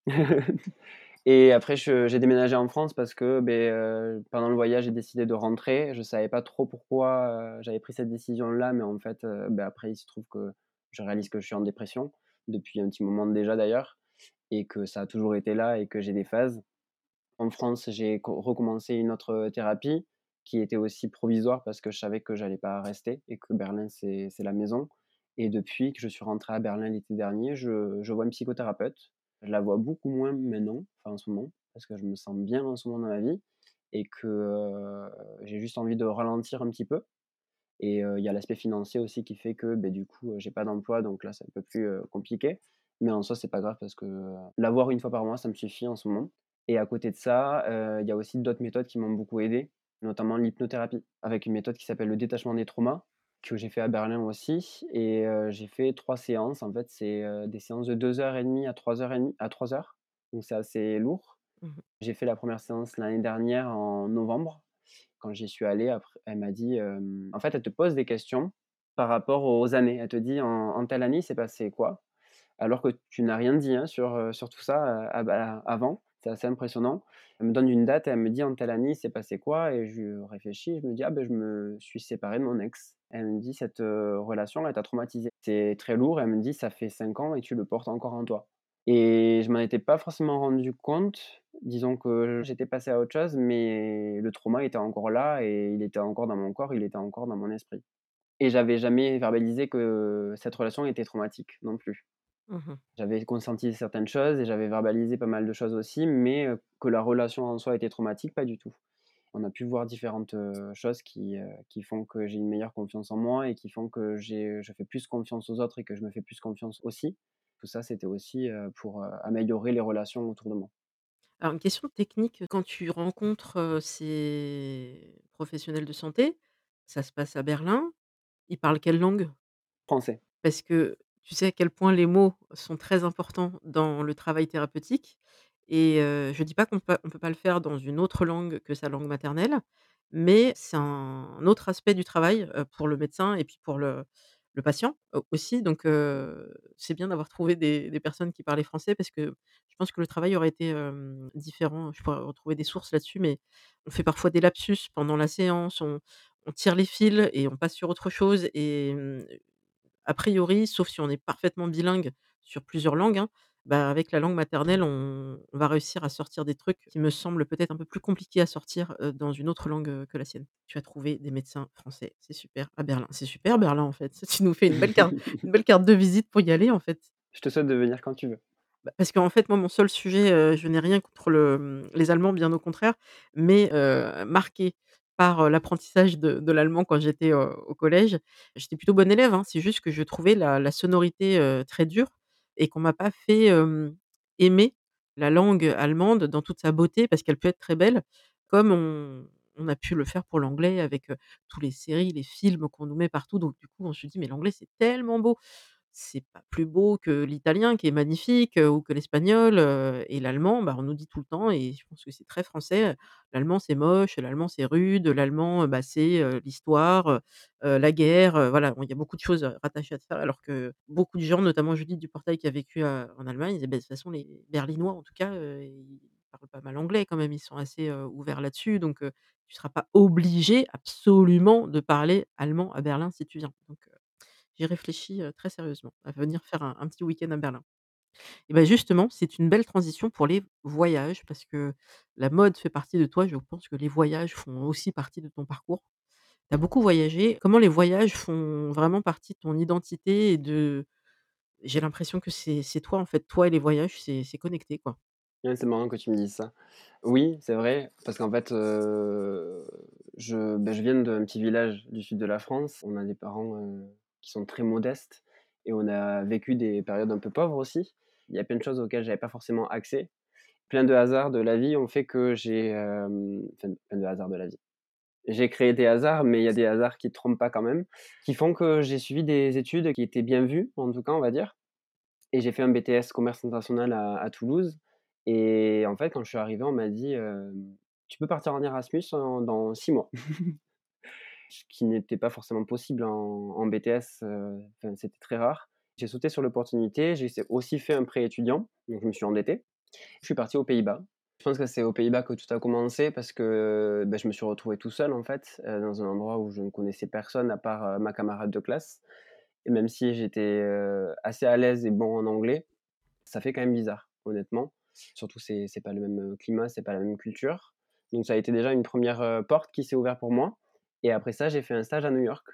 [laughs] et après j'ai déménagé en France parce que, beh, heu, pendant le voyage, j'ai décidé de rentrer. Je savais pas trop pourquoi, heu, j'avais pris cette décision-là, mais en fait, heu, bah, après il se trouve que je réalise que je suis en dépression, depuis un petit moment déjà d'ailleurs et que ça a toujours été là et que j'ai des phases. En France, j'ai co recommencé une autre thérapie qui était aussi provisoire parce que je savais que j'allais pas rester et que Berlin, c'est la maison et depuis que je suis rentré à Berlin l'été dernier, je je vois une psychothérapeute. Je la vois beaucoup moins maintenant, enfin en ce moment, parce que je me sens bien en ce moment dans ma vie et que, j'ai juste envie de ralentir un petit peu et il y a l'aspect financier aussi qui fait que, beh, du coup, j'ai pas d'emploi donc là, c'est un peu plus, compliqué. Mais en soi, c'est pas grave parce que, heu, la voir 1 fois par mois, ça me suffit en ce moment et à côté de ça, il y a aussi d'autres méthodes qui m'ont beaucoup aidé, notamment l'hypnothérapie, avec une méthode qui s'appelle le détachement des traumas, que j'ai fait à Berlin aussi et j'ai fait 3 séances. En fait, c'est, des séances de 2 heures et demie à 3 heures et demie à 3 heures, donc c'est assez lourd. Mmh mh. J'ai fait la 1re séance l'année dernière en novembre. Quand j'y suis allé, après elle m'a dit, en fait, elle te pose des questions par rapport aux années. Elle te dit: «En en telle année, il s'est passé quoi?» alors que tu n'as rien dit, hein, sur, sur tout ça, avant. C'est assez impressionnant. Elle me donne une date et elle me dit: «En telle année, il s'est passé quoi?» et je réfléchis, je me dis: «Ah, beh, je me suis séparé de mon ex». Elle me dit: «Cette, relation, elle t'a traumatisé. C'est très lourd». Elle me dit: «Ça fait 5 ans et tu le portes encore en toi» et je m'en étais pas forcément rendu compte. Disons que j'étais passé à autre chose, mais le trauma était encore là et il était encore dans mon corps, il était encore dans mon esprit et j'avais jamais verbalisé que cette relation était traumatique, non plus. Mmh mh. J'avais conscientisé certaines choses et j'avais verbalisé pas mal de choses aussi, mais que la relation en soi était traumatique, pas du tout. On a pu voir différentes, choses qui, qui font que j'ai une meilleure confiance en moi et qui font que j'ai je fais plus confiance aux autres et que je me fais plus confiance aussi. Tout ça, c'était aussi, pour, améliorer les relations autour de moi. Alors une question technique, quand tu rencontres, ces professionnels de santé, ça se passe à Berlin, ils parlent quelle langue? Français. Parce que tu sais à quel point les mots sont très importants dans le travail thérapeutique et heu, je dis pas qu'on peut on peut pas le faire dans une autre langue que sa langue maternelle, mais c'est un autre aspect du travail, pour le médecin et puis pour le patient au aussi donc c'est bien d'avoir trouvé des personnes qui parlaient français parce que je pense que le travail aurait été, différent. Je pourrais retrouver des sources là-dessus, mais on fait parfois des lapsus pendant la séance, on on tire les fils et on passe sur autre chose et mmh, a priori, sauf si on est parfaitement bilingue sur plusieurs langues, hein, bah, avec la langue maternelle, on on va réussir à sortir des trucs qui me semblent peut-être un peu plus compliqués à sortir, dans une autre langue, que la sienne. Tu as trouvé des médecins français, c'est super, à Berlin. C'est super Berlin, en fait. [laughs] Tu nous fais une belle carte [laughs] une belle carte de visite pour y aller, en fait. Je te souhaite de venir quand tu veux. Bah, parce qu'en fait, moi, mon seul sujet, je n'ai rien contre le, mmh, les Allemands, bien au contraire, mais heu, marquée par, l'apprentissage de de l'allemand quand j'étais, au collège. J'étais plutôt bonne élève, hein, c'est juste que je trouvais la la sonorité, très dure et qu'on m'a pas fait, aimer la langue allemande dans toute sa beauté parce qu'elle peut être très belle, comme on a pu le faire pour l'anglais avec, heu, tous les séries, les films qu'on nous met partout. Donc du coup, on se dit: «Mais l'anglais, c'est tellement beau!» C'est pas plus beau que l'italien qui est magnifique, ou que l'espagnol, et l'allemand, bah, on nous dit tout le temps et je pense que c'est très français, l'allemand c'est moche, l'allemand c'est rude, l'allemand, bah, c'est, l'histoire, la guerre, voilà. Il y a beaucoup de choses, rattachées à ça alors que beaucoup de gens, notamment Judith Duportail qui a vécu, en Allemagne, disaient: «Beh, de toute façon les Berlinois en tout cas, ils parlent pas mal anglais quand même, ils sont assez, ouverts là-dessus donc heu, tu seras pas obligé absolument de parler allemand à Berlin si tu viens». J'ai réfléchi, très sérieusement à venir faire un petit week-end à Berlin. Et bah, justement, c'est une belle transition pour les voyages parce que la mode fait partie de toi. Je pense que les voyages font aussi partie de ton parcours. Tu as beaucoup voyagé. Comment les voyages font vraiment partie de ton identité et de j'ai l'impression que c'est toi, en fait, toi et les voyages, c'est connecté, quoi. C'est marrant que tu me dises ça. Oui, c'est vrai, parce qu'en fait, bah, je viens d'un petit village du sud de la France. On a des parents, qui sont très modestes et on a vécu des périodes un peu pauvres aussi. Il y a plein de choses auxquelles j'avais pas forcément accès. Plein de hasards de la vie ont fait que j'ai, enfin, plein de hasards de la vie. J'ai créé des hasards, mais il y a des hasards qui trompent pas quand même, qui font que j'ai suivi des études qui étaient bien vues, en tout cas, on va dire et j'ai fait un BTS commerce international à Toulouse et en fait, quand je suis arrivé, on m'a dit, hem: «Tu peux partir en Erasmus dans 6 mois». Qui n'était pas forcément possible en BTS, enfin, c'était très rare. J'ai sauté sur l'opportunité, j'ai aussi fait un prêt étudiant, donc je me suis endetté. Je suis parti aux Pays-Bas. Je pense que c'est aux Pays-Bas que tout a commencé parce que, bah, je me suis retrouvé tout seul, en fait, heu, dans un endroit où je ne connaissais personne à part, heu, ma camarade de classe et même si j'étais, assez à l'aise et bon en anglais, ça fait quand même bizarre, honnêtement. Surtout c'est pas le même, climat, c'est pas la même culture. Donc ça a été déjà une première re porte qui s'est ouverte pour moi et après ça, j'ai fait un stage à New York.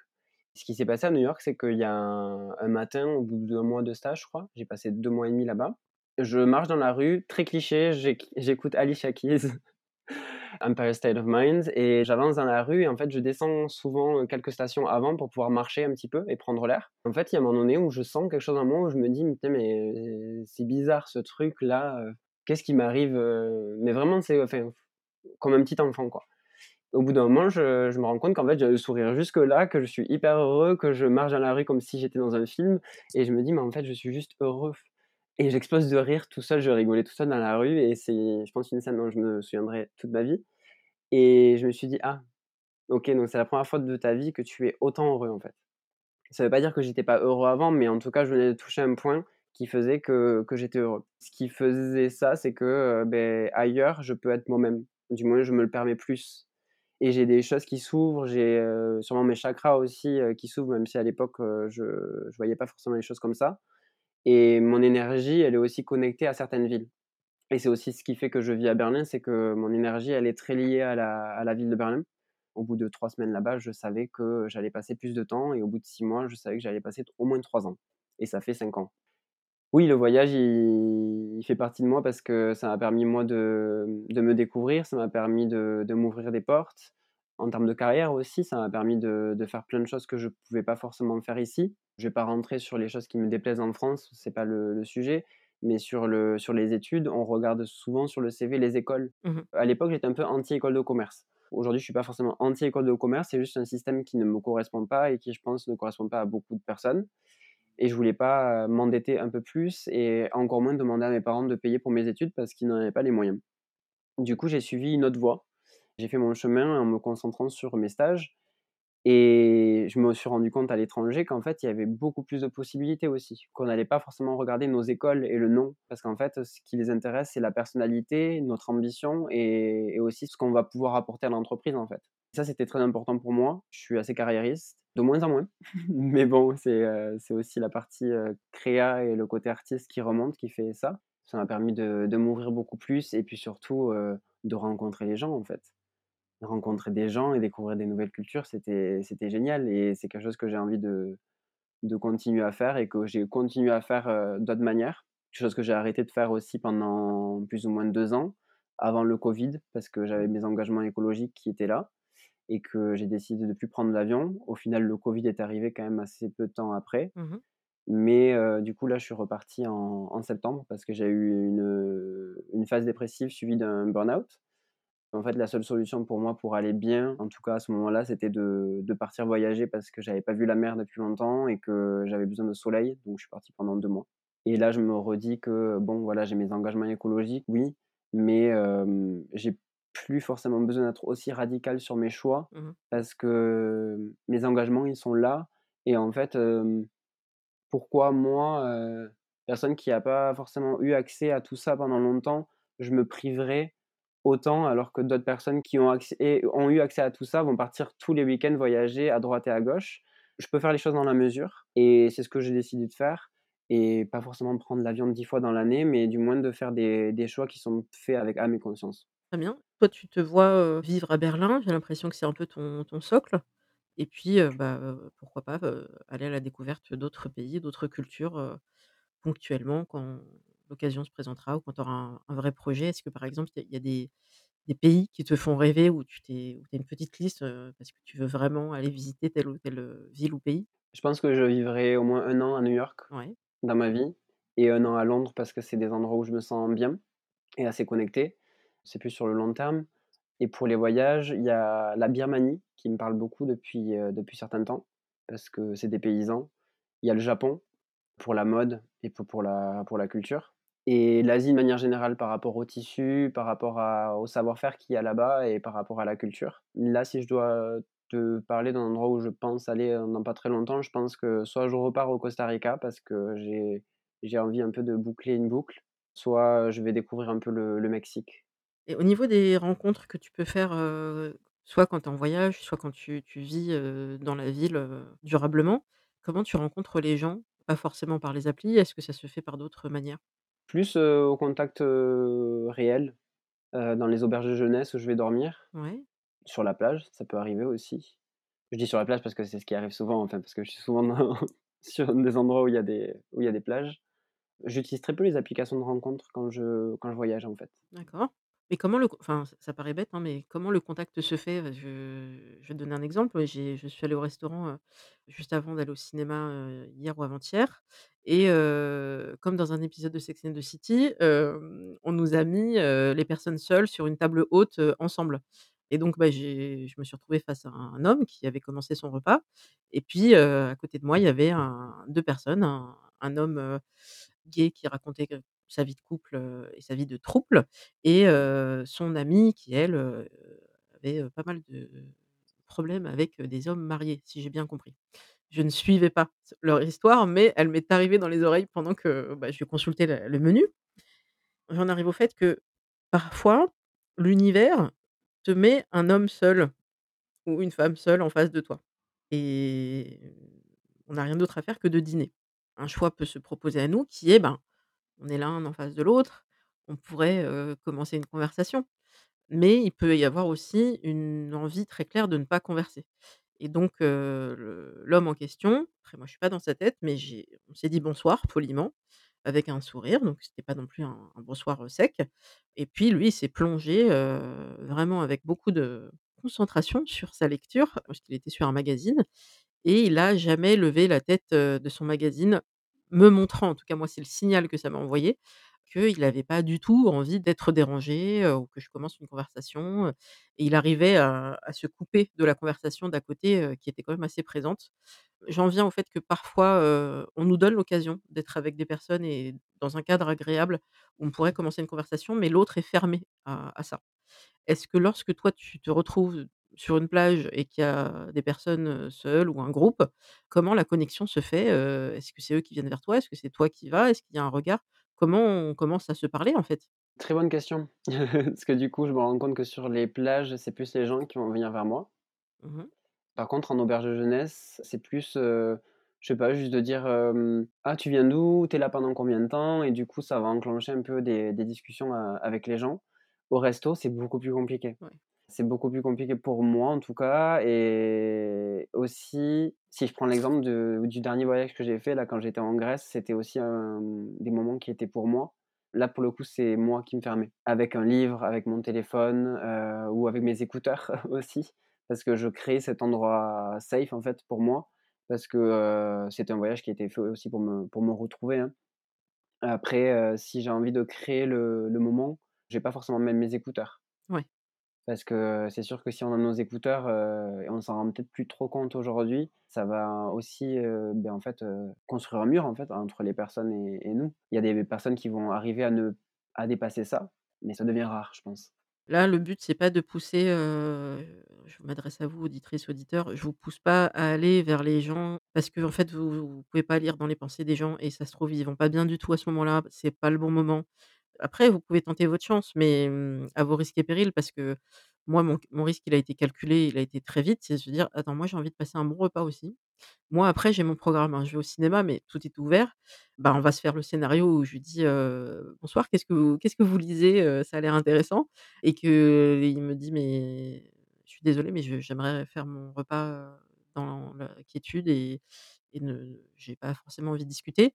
Ce qui s'est passé à New York, c'est qu'il y a un matin, au bout d'1 mois de stage, je crois, j'ai passé 2 mois et demi là-bas. Je marche dans la rue, très cliché, j'éc j'écoute Alicia Keys, [laughs] Empire State of Mind et j'avance dans la rue et en fait, je descends souvent, quelques stations avant pour pouvoir marcher un petit peu et prendre l'air. En fait, il y a un moment donné où je sens quelque chose en moi où je me dis: «Mais mais c'est bizarre ce truc-là, heu, qu'est-ce qui m'arrive?» heu, mais vraiment, c'est enfin, comme un petit enfant, quoi. Au bout d'un moment, je me rends compte qu'en fait, j'ai le sourire jusque-là, que je suis hyper heureux, que je marche dans la rue comme si j'étais dans un film et je me dis: «Mais en fait, je suis juste heureux» et j'explose de rire tout seul, je rigolais tout seul dans la rue et c'est, je pense, une scène dont je me souviendrai toute ma vie et je me suis dit: «Ah, OK, donc c'est la 1re fois de ta vie que tu es autant heureux, en fait». Ça veut pas dire que j'étais pas heureux avant, mais en tout cas, je venais de toucher un point qui faisait que que j'étais heureux. Ce qui faisait ça, c'est que, heu, beh, ailleurs, je peux être moi-même. Du moins, je me le permets plus et j'ai des choses qui s'ouvrent, j'ai, heu, sûrement mes chakras aussi, heu, qui s'ouvrent, même si à l'époque, heu, je je voyais pas forcément les choses comme ça et mon énergie, elle est aussi connectée à certaines villes et c'est aussi ce qui fait que je vis à Berlin, c'est que mon énergie, elle est très liée à la à la ville de Berlin. Au bout de 3 semaines là-bas, je savais que j'allais passer plus de temps et au bout de 6 mois, je savais que j'allais passer au moins 3 ans et ça fait 5 ans. Oui, le voyage, il il fait partie de moi parce que ça m'a permis, moi, de de me découvrir, ça m'a permis de de m'ouvrir des portes. En termes de carrière aussi, ça m'a permis de de faire plein de choses que je pouvais pas forcément faire ici. Je vais pas rentrer sur les choses qui me déplaisent en France, c'est pas le le sujet, mais sur le sur les études, on regarde souvent sur le CV les écoles. Mmh mh. À l'époque, j'étais un peu anti école de commerce. Aujourd'hui, je suis pas forcément anti école de commerce, c'est juste un système qui ne me correspond pas et qui, je pense, ne correspond pas à beaucoup de personnes et je voulais pas, m'endetter un peu plus et encore moins demander à mes parents de payer pour mes études parce qu'ils n'en avaient pas les moyens. Du coup, j'ai suivi une autre voie. J'ai fait mon chemin en me concentrant sur mes stages et je me suis rendu compte à l'étranger qu'en fait, il y avait beaucoup plus de possibilités aussi, qu'on allait pas forcément regarder nos écoles et le nom parce qu'en fait, ce qui les intéresse, c'est la personnalité, notre ambition et et aussi ce qu'on va pouvoir apporter à l'entreprise, en fait. Ça, c'était très important pour moi. Je suis assez carriériste, de moins en moins, [laughs] mais bon, c'est, aussi la partie, créa et le côté artiste qui remonte, qui fait ça. Ça m'a permis de m'ouvrir beaucoup plus et puis surtout, de rencontrer les gens, en fait. Rencontrer des gens et découvrir des nouvelles cultures, c'était génial et c'est quelque chose que j'ai envie de de continuer à faire et que j'ai continué à faire, d'autres manières. Quelque chose que j'ai arrêté de faire aussi pendant plus ou moins 2 ans, avant le covid, parce que j'avais mes engagements écologiques qui étaient là et que j'ai décidé de plus prendre l'avion. Au final, le covid est arrivé quand même assez peu de temps après, Mmh mh. mais du coup, là, je suis reparti en en septembre parce que j'ai eu une, phase dépressive suivie d'un burn-out. En fait, la seule solution pour moi pour aller bien, en tout cas à ce moment-là, c'était de de partir voyager parce que j'avais pas vu la mer depuis longtemps et que j'avais besoin de soleil, donc je suis parti pendant 2 mois et là, je me redis que bon, voilà, j'ai mes engagements écologiques, oui, mais j'ai plus forcément besoin d'être aussi radical sur mes choix Mmh mh. parce que mes engagements, ils sont là et en fait, pourquoi moi, personne qui a pas forcément eu accès à tout ça pendant longtemps, je me priverais autant alors que d'autres personnes qui ont accès et ont eu accès à tout ça vont partir tous les week-ends voyager à droite et à gauche. Je peux faire les choses dans la mesure et c'est ce que j'ai décidé de faire et pas forcément prendre l'avion 10 fois dans l'année, mais du moins de faire des des choix qui sont faits avec âme et conscience. Très bien. Toi, tu te vois, heu, vivre à Berlin, j'ai l'impression que c'est un peu ton ton socle et puis, heu, bah, heu, pourquoi pas, heu, aller à la découverte d'autres pays, d'autres cultures, heu, ponctuellement quand l'occasion se présentera ou quand tu auras un un vrai projet. Est-ce que, par exemple, il y a il y a des des pays qui te font rêver où tu t'es où tu as une petite liste, heu, parce que tu veux vraiment aller visiter telle ou telle, heu, ville ou pays? Je pense que je vivrai au moins un an à New York Ouais. dans ma vie et un an à Londres parce que c'est des endroits où je me sens bien et assez connecté. C'est plus sur le long terme et pour les voyages, il y a la Birmanie qui me parle beaucoup depuis, depuis certain temps parce que c'est des paysans. Il y a le Japon pour la mode et pou pour la pour la culture et l'Asie de manière générale par rapport aux tissus, par rapport à au savoir-faire qu'il y a là-bas et par rapport à la culture. Là, si je dois te parler d'un endroit où je pense aller, dans pas très longtemps, je pense que soit je repars au Costa Rica parce que j'ai j'ai envie un peu de boucler une boucle, soit je vais découvrir un peu le le Mexique. Et au niveau des rencontres que tu peux faire, heu, soit quand tu es en voyage, soit quand tu tu vis, heu, dans la ville, heu, durablement, comment tu rencontres les gens? Pas forcément par les applis, est-ce que ça se fait par d'autres manières? Plus, heu, au contact, heu, réel, heu, dans les auberges de jeunesse où je vais dormir, Ouais. sur la plage, ça peut arriver aussi. Je dis sur la plage parce que c'est ce qui arrive souvent, enfin, parce que je suis souvent dans [laughs] sur des endroits où il y a des où il y a des plages. J'utilise très peu les applications de rencontres quand je quand je voyage, en fait. D'accord. Mais comment le enfin, ça paraît bête, hein, mais comment le contact se fait? Heu, je vais te donner un exemple. J'ai je suis allée au restaurant, juste avant d'aller au cinéma, hier ou avant-hier et comme dans un épisode de Sex and the City, on nous a mis, les personnes seules sur une table haute, ensemble et donc bah, j'ai je me suis retrouvée face à un homme qui avait commencé son repas et puis, à côté de moi, il y avait un 2 personnes, un un homme, gay qui racontait sa vie de couple, et sa vie de trouble et son amie qui elle, avait, pas mal de problèmes avec, des hommes mariés, si j'ai bien compris. Je ne suivais pas leur histoire, mais elle m'est arrivée dans les oreilles pendant que, bah, je consultais le menu. J'en arrive au fait que, parfois, l'univers te met un homme seul ou une femme seule en face de toi et on n'a rien d'autre à faire que de dîner. Un choix peut se proposer à nous qui est, ben, on est l'un en face de l'autre, on pourrait, commencer une conversation. Mais il peut y avoir aussi une envie très claire de ne pas converser et donc l'homme en question, après moi je suis pas dans sa tête, mais on s'est dit bonsoir poliment avec un sourire, donc c'était pas non plus un bonsoir, sec et puis lui, il s'est plongé, vraiment avec beaucoup de concentration sur sa lecture, parce qu'il était sur un magazine et il a jamais levé la tête, de son magazine, me montrant, en tout cas moi c'est le signal que ça m'a envoyé, qu'il avait pas du tout envie d'être dérangé, ou que je commence une conversation, et il arrivait à se couper de la conversation d'à côté, qui était quand même assez présente. J'en viens au fait que parfois, on nous donne l'occasion d'être avec des personnes et dans un cadre agréable où on pourrait commencer une conversation, mais l'autre est fermé à à ça. Est-ce que lorsque toi tu te retrouves sur une plage et qu'il y a des personnes, seules ou un groupe, comment la connexion se fait? Est-ce que c'est eux qui viennent vers toi? Est-ce que c'est toi qui vas? Est-ce qu'il y a un regard? Comment on commence à se parler, en fait? Très bonne question. [laughs] Parce que du coup, je me rends compte que sur les plages, c'est plus les gens qui vont venir vers moi. Mmh mh. Par contre, en auberge de jeunesse, c'est plus, heu, je sais pas, juste de dire, «Ah, tu viens d'où? Tu es là pendant combien de temps?» et du coup, ça va enclencher un peu des des discussions, avec les gens. Au resto, c'est beaucoup plus compliqué. Ouais. C'est beaucoup plus compliqué pour moi, en tout cas et aussi, si je prends l'exemple du dernier voyage que j'ai fait, là, quand j'étais en Grèce, c'était aussi un des moments qui étaient pour moi. Là, pour le coup, c'est moi qui me fermais, avec un livre, avec mon téléphone, ou avec mes écouteurs [laughs] aussi, parce que je crée cet endroit safe, en fait, pour moi, parce que, heu, c'était un voyage qui a été fait aussi pour me pour me retrouver, hein. Après, si j'ai envie de créer le le moment, je vais pas forcément mettre mes écouteurs. Ouais. Parce que c'est sûr que si on a nos écouteurs, heu, et on s'en rend peut-être plus trop compte aujourd'hui, ça va aussi, heu, beh, en fait, heu, construire un mur, en fait, entre les personnes et nous. Il y a des personnes qui vont arriver à ne à dépasser ça, mais ça devient rare, je pense. Là, le but, c'est pas de pousser, je m'adresse à vous, auditrices, auditeurs, je vous pousse pas à aller vers les gens parce qu'en fait, vous vous pouvez pas lire dans les pensées des gens et ça se trouve, ils vont pas bien du tout à ce moment-là, c'est pas le bon moment. Après, vous pouvez tenter votre chance, mais mmh, à vos risques et périls parce que moi, mon risque, il a été calculé, il a été très vite, c'est de se dire: «Attends, moi, j'ai envie de passer un bon repas aussi». Moi, après, j'ai mon programme, hein, je vais au cinéma, mais tout est ouvert. Bah, on va se faire le scénario où je lui dis, «Bonsoir, qu'est-ce que vous que lisez, ça a l'air intéressant?» et qu'il me dit: «Mais je suis désolé, mais j'aimerais faire mon repas, dans la quiétude et et ne j'ai pas forcément envie de discuter»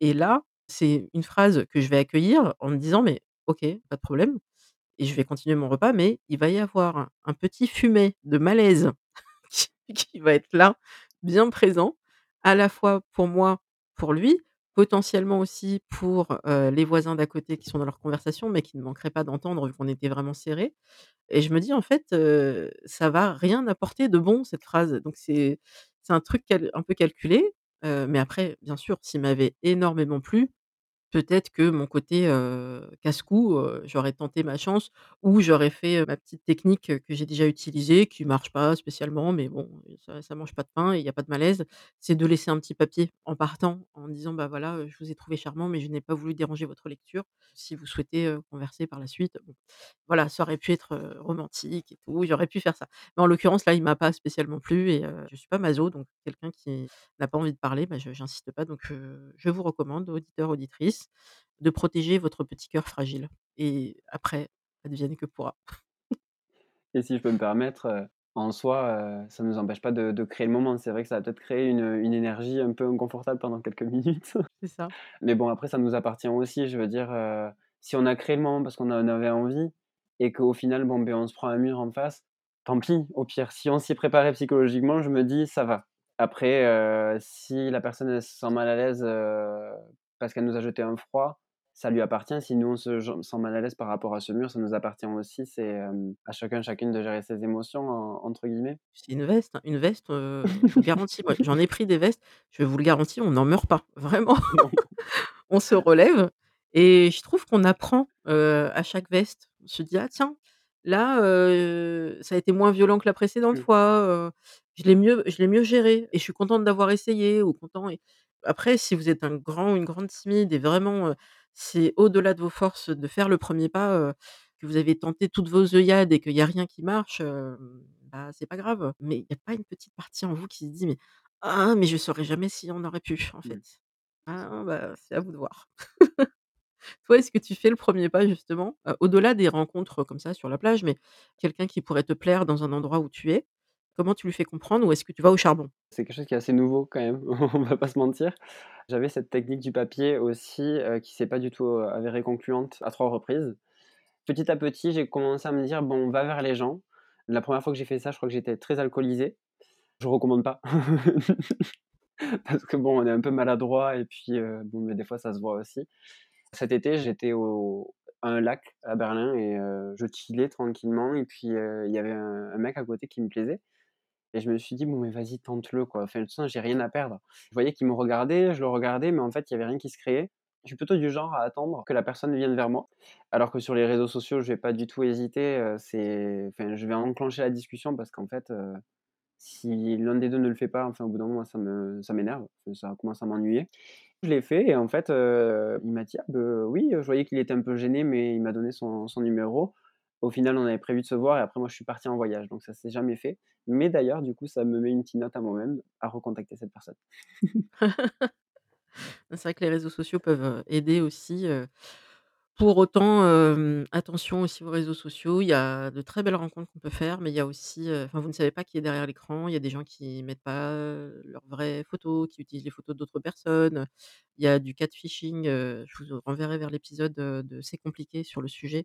et là, c'est une phrase que je vais accueillir en me disant: «Mais OK, pas de problème» et je vais continuer mon repas, mais il va y avoir un petit fumet de malaise [laughs] qui va être là, bien présent, à la fois pour moi, pour lui, potentiellement aussi pour, les voisins d'à côté qui sont dans leur conversation, mais qui ne manqueraient pas d'entendre vu qu'on était vraiment serrés et je me dis: «En fait, heu, ça va rien apporter de bon cette phrase». Donc c'est un truc un peu calculé, mais après, bien sûr, s'il m'avait énormément plu, Peut-être que mon côté, casse-cou, j'aurais tenté ma chance ou j'aurais fait, ma petite technique, que j'ai déjà utilisée, qui marche pas spécialement, mais bon, ça ça mange pas de pain et il y a pas de malaise. C'est de laisser un petit papier en partant, en disant: «Bah, voilà, je vous ai trouvé charmant, mais je n'ai pas voulu déranger votre lecture. Si vous souhaitez, converser par la suite», voilà, ça aurait pu être, romantique et tout, j'aurais pu faire ça. Mais en l'occurrence, là, il m'a pas spécialement plu et heu, je suis pas maso, donc quelqu'un qui n'a pas envie de parler, bah, je j'insiste pas, donc je vous recommande, auditeurs, auditrices, de protéger votre petit cœur fragile et après, advienne que pourra. Et si je peux me permettre, en soi, ça ne nous empêche pas de de créer le moment. C'est vrai que ça va peut-être créer une, une énergie un peu inconfortable pendant quelques [laughs] minutes. C'est ça. Mais bon, après, ça nous appartient aussi. Je veux dire, si on a créé le moment parce qu'on en avait envie et qu'au final, bon, beh, on se prend un mur en face, tant pis. Au pire, si on s'y préparait psychologiquement, je me dis: «Ça va». Après, si la personne, elle se sent mal à l'aise, parce qu'elle nous a jeté un froid, ça lui appartient. Si nous, on se sent mal à l'aise par rapport à ce mur, ça nous appartient aussi. C'est, hem, à chacun, chacune de gérer ses émotions, en entre guillemets. C'est une veste, hein, une veste, heu, je vous garantis, moi, j'en ai pris des vestes, je vous le garantis, on n'en meurt pas, [laughs] vraiment. On se relève et je trouve qu'on apprend, heu, à chaque veste. On se dit: «Ah tiens, là, heu, ça a été moins violent que la précédente mmh, fois, je l'ai mieux je l'ai mieux géré et je suis contente d'avoir essayé ou content» et après si vous êtes un grand ou une grande timide et vraiment, heu, c'est au-delà de vos forces de faire le premier pas, heu, que vous avez tenté toutes vos œillades et qu'il y a rien qui marche, hem, bah, c'est pas grave. Mais il y a pas une petite partie en vous qui se dit: «Mais ah mais je saurais jamais si on aurait pu, en mmh. fait». Ah bah, c'est à vous de voir. [laughs] Toi, est-ce que tu fais le premier pas justement, heu, au-delà des rencontres, comme ça sur la plage, mais quelqu'un qui pourrait te plaire dans un endroit où tu es, comment tu lui fais comprendre ou est-ce que tu vas au charbon? C'est quelque chose qui est assez nouveau quand même, [laughs] on va pas se mentir. J'avais cette technique du papier aussi, heu, qui s'est pas du tout, avérée concluante à 3 reprises. Petit à petit, j'ai commencé à me dire: «Bon, va vers les gens». La première fois que j'ai fait ça, je crois que j'étais très alcoolisé. Je recommande pas. [laughs] Parce que bon, on est un peu maladroit et puis, bon, mais des fois ça se voit aussi. Cet été, j'étais au à un lac à Berlin et je chillais tranquillement et puis, il y avait un mec à côté qui me plaisait et je me suis dit: «Bon, mais vas-y, tente-le, quoi». Enfin, de toute façon, j'ai rien à perdre. Je voyais qu'il me regardait, je le regardais, mais en fait, il y avait rien qui se créait. Je suis plutôt du genre à attendre que la personne vienne vers moi, alors que sur les réseaux sociaux, je vais pas du tout hésiter, enfin, je vais enclencher la discussion parce qu'en fait, si l'un des 2 ne le fait pas, enfin, au bout d'un moment, ça me ça m'énerve, ça commence à m'ennuyer. Je l'ai fait et en fait, il m'a dit: «Ah, bah, oui», je voyais qu'il était un peu gêné, mais il m'a donné son son numéro. Au final, on avait prévu de se voir et après moi je suis parti en voyage, donc ça s'est jamais fait. Mais d'ailleurs, du coup, ça me met une petite note à moi-même à recontacter cette personne. [laughs] C'est vrai que les réseaux sociaux peuvent, heu, aider aussi, heu, pour autant, attention aussi aux réseaux sociaux. Il y a de très belles rencontres qu'on peut faire, mais il y a aussi, enfin, vous ne savez pas qui est derrière l'écran. Il y a des gens qui mettent pas, leurs vraies photos, qui utilisent les photos d'autres personnes. Il y a du catfishing, heu, je vous renverrai vers l'épisode, de «C'est compliqué» sur le sujet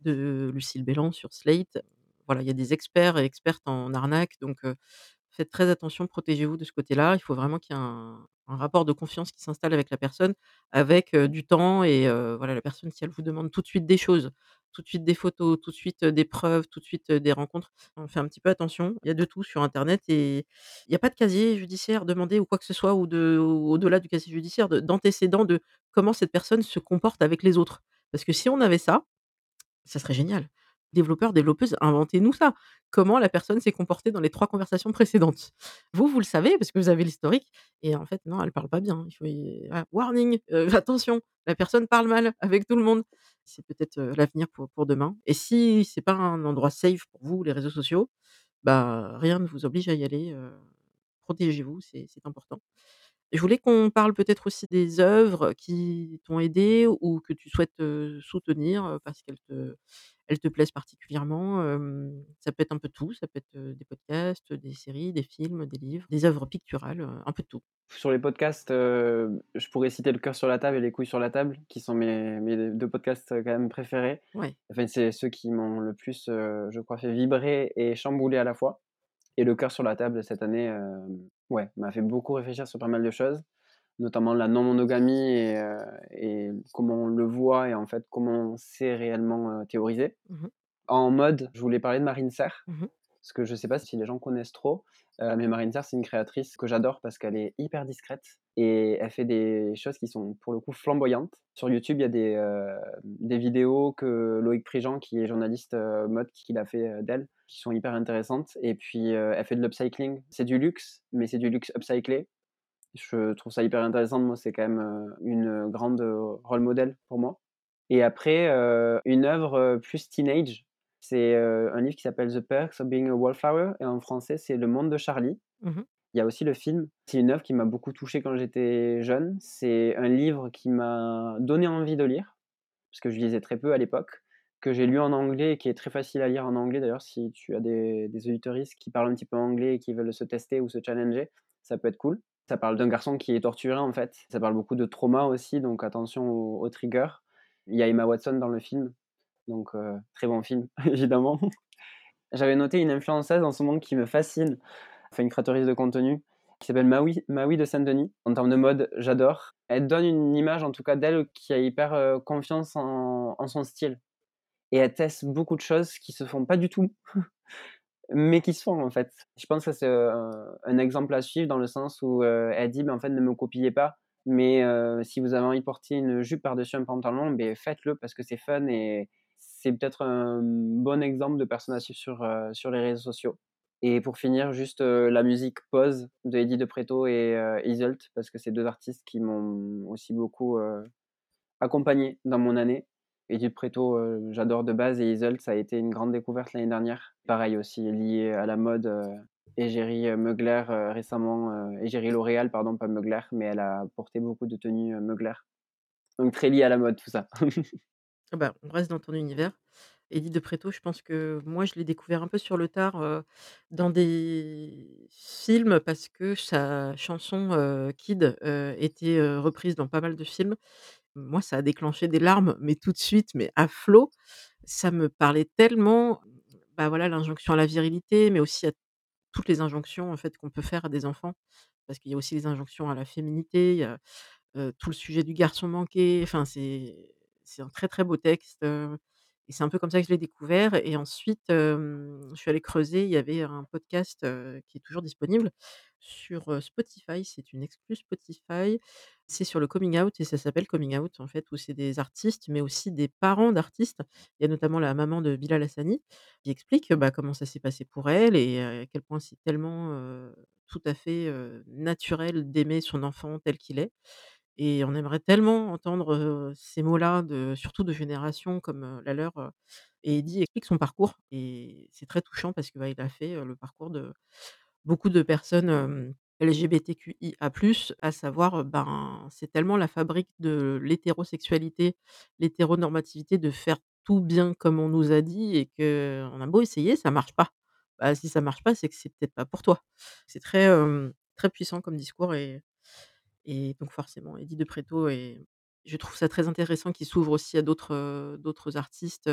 de Lucile Béland sur Slate. Voilà, il y a des experts et expertes en arnaque, donc faites très attention, protégez-vous de ce côté-là. Il faut vraiment qu'il y ait un rapport de confiance qui s'installe avec la personne, avec, du temps et voilà, la personne, si elle vous demande tout de suite des choses, tout de suite des photos, tout de suite, des preuves, tout de suite, des rencontres, on fait un petit peu attention. Il y a de tout sur internet et il y a pas de casier judiciaire demandé ou quoi que ce soit ou de au-delà du casier judiciaire, de d'antécédents de comment cette personne se comporte avec les autres. Parce que si on avait ça ça serait génial. Développeurs, développeuses, inventez-nous ça. Comment la personne s'est comportée dans les 3 conversations précédentes? Vous, vous le savez parce que vous avez l'historique et en fait, non, elle parle pas bien. Ah, warning, heu, [laughs] attention, la personne parle mal avec tout le monde. C'est peut-être, heu, l'avenir pour pour demain et si c'est pas un endroit safe pour vous, les réseaux sociaux, bah, rien ne vous oblige à y aller, heu, protégez-vous, c'est important. Je voulais qu'on parle peut-être aussi des œuvres qui t'ont aidé ou que tu souhaites, soutenir, parce qu'elles te elles te plaisent particulièrement, ça peut être un peu tout, ça peut être, des podcasts, des séries, des films, des livres, des œuvres picturales, un peu de tout. Sur les podcasts, je pourrais citer Le cœur sur la table et Les couilles sur la table, qui sont mes mes 2 podcasts, quand même préférés. Ouais. Enfin, c'est ceux qui m'ont le plus, je crois, fait vibrer et chambouler à la fois. Et Le cœur sur la table cette année, hem, ouais, m'a fait beaucoup réfléchir sur pas mal de choses, notamment la non-monogamie et et comment on le voit et en fait comment c'est réellement, heu, théorisé. Mmh mh. En mode, je voulais parler de Marine Serre, Mmh parce que je sais pas si les gens connaissent trop, mais Marine Serre, c'est une créatrice que j'adore parce qu'elle est hyper discrète et elle fait des choses qui sont pour le coup flamboyantes. Sur YouTube, il y a des, heu, des vidéos que Loïc Prigent, qui est journaliste, heu, mode, qu'il a fait, heu, d'elle, qui sont hyper intéressantes et puis, elle fait de l'upcycling. C'est du luxe, mais c'est du luxe upcyclé. Je trouve ça hyper intéressant. Moi, c'est quand même, une, grande, rôle modèle pour moi et après, une œuvre, plus teenage, c'est, un livre qui s'appelle The Perks of Being a Wallflower et en français, c'est Le monde de Charlie. Mmh Il y a aussi le film. C'est une œuvre qui m'a beaucoup touché quand j'étais jeune. C'est un livre qui m'a donné envie de lire, parce que je lisais très peu à l'époque, que j'ai lu en anglais et qui est très facile à lire en anglais. D'ailleurs, si tu as des des qui parlent un petit peu anglais et qui veulent se tester ou se challenger, ça peut être cool. Ça parle d'un garçon qui est torturé, en fait. Ça parle beaucoup de trauma aussi, donc attention aux aux triggers. Il y a Emma Watson dans le film, donc heu, très bon film, [laughs] évidemment. J'avais noté une influenceuse en ce moment qui me fascine, enfin une créatrice de contenu, qui s'appelle Maui Maui de Saint-Denis. En termes de mode, j'adore. Elle donne une image, en tout cas, d'elle qui a hyper, heu, confiance en son style et elle teste beaucoup de choses qui se font pas du tout, [laughs] mais qui se font, en fait. Je pense que c'est, heu, un exemple à suivre dans le sens où, heu, elle dit: «Beh, en fait, ne me copiez pas, mais si vous avez envie de porter une jupe par-dessus un pantalon, beh, faites-le parce que c'est fun» et c'est peut-être un bon exemple de personne à suivre sur, sur les réseaux sociaux. Et pour finir, juste, heu, la musique Pause de Eddie De Pretto et heu, Iseult parce que c'est 2 artistes qui m'ont aussi beaucoup, heu, accompagné dans mon année. Eddie De Pretto, heu, j'adore de base et Iseult, ça a été une grande découverte l'année dernière. Pareil aussi lié à la mode, heu, Égérie, heu, récemment, Égérie L'Oréal pardon, pas Mugler, mais elle a porté beaucoup de tenues, heu, Mugler. Donc très lié à la mode tout ça. [laughs] Ah bah, on reste dans ton univers. Édith de Pretto, je pense que moi, je l'ai découvert un peu sur le tard, dans des films parce que sa chanson, Kid, était, reprise dans pas mal de films. Moi, ça a déclenché des larmes, mais tout de suite, mais à flot. Ça me parlait tellement, bah, voilà, l'injonction à la virilité, mais aussi à toutes les injonctions, en fait, qu'on peut faire à des enfants. Parce qu'il y a aussi les injonctions à la féminité, il y a, tout le sujet du garçon manqué, enfin, c'est c'est un très, très beau texte, et c'est un peu comme ça que je l'ai découvert et ensuite, je suis allée creuser, il y avait un podcast, qui est toujours disponible sur, Spotify, c'est une exclue Spotify. C'est sur le coming out et ça s'appelle Coming out, en fait, où c'est des artistes, mais aussi des parents d'artistes. Il y a notamment la maman de Bilal Hassani qui explique, bah, comment ça s'est passé pour elle et à quel point c'est tellement, tout à fait, naturel d'aimer son enfant tel qu'il est et on aimerait tellement entendre, ces mots-là surtout de générations comme, la leur, et Eddy explique son parcours et c'est très touchant parce que, bah, il a fait, le parcours de beaucoup de personnes, LGBTQIA+, à savoir, ben, c'est tellement la fabrique de l'hétérosexualité, l'hétéronormativité de faire tout bien comme on nous a dit et qu'on a beau essayer, ça marche pas. Bah, si ça marche pas, c'est que c'est peut-être pas pour toi. C'est très, très puissant comme discours et et donc forcément Eddy de Pretto et je trouve ça très intéressant qu'il s'ouvre aussi à d'autres, artistes,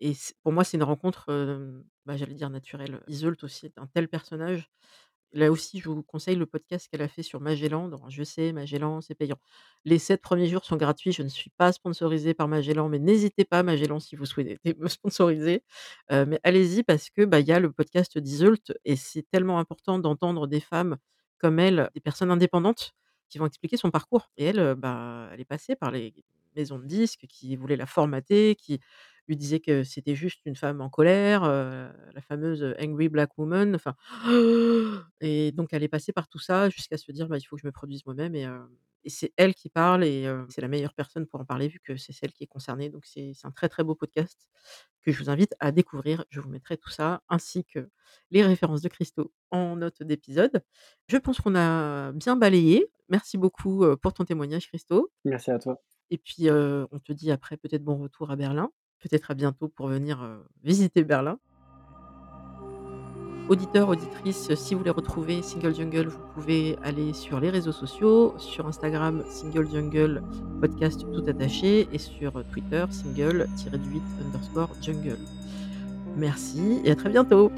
et pour moi, c'est une rencontre, bah, j'allais dire naturelle. Yseult aussi est un tel personnage. Là aussi, je vous conseille le podcast qu'elle a fait sur Magellan Je sais, Magellan, c'est payant. Les 7 premiers jours sont gratuits. Je ne suis pas sponsorisée par Magellan, mais n'hésitez pas Magellan si vous souhaitez [laughs] me sponsoriser. Mais allez-y parce que, bah, y a le podcast d'Yseult et c'est tellement important d'entendre des femmes comme elle, des personnes indépendantes qui vont expliquer son parcours. Et elle, heu, bah, elle est passée par les maisons de disques qui voulaient la formater, qui lui disaient que c'était juste une femme en colère, heu, la fameuse, heu, angry black woman, enfin [gasps] et donc elle est passée par tout ça jusqu'à se dire: «Bah, il faut que je me produise moi-même» et et c'est elle qui parle et c'est la meilleure personne pour en parler vu que c'est celle qui est concernée donc c'est un très, très beau podcast que je vous invite à découvrir. Je vous mettrai tout ça ainsi que les références de Christo en note d'épisode. Je pense qu'on a bien balayé. Merci beaucoup, pour ton témoignage Christo Merci à toi. et puis, on te dit après peut-être bon retour à Berlin, peut-être à bientôt pour venir, visiter Berlin. Auditeurs, auditrices, si vous voulez retrouver Single Jungle, vous pouvez aller sur les réseaux sociaux, sur Instagram Single Jungle podcast tout attaché et sur, Twitter single-du-8 underscore jungle. Merci et à très bientôt!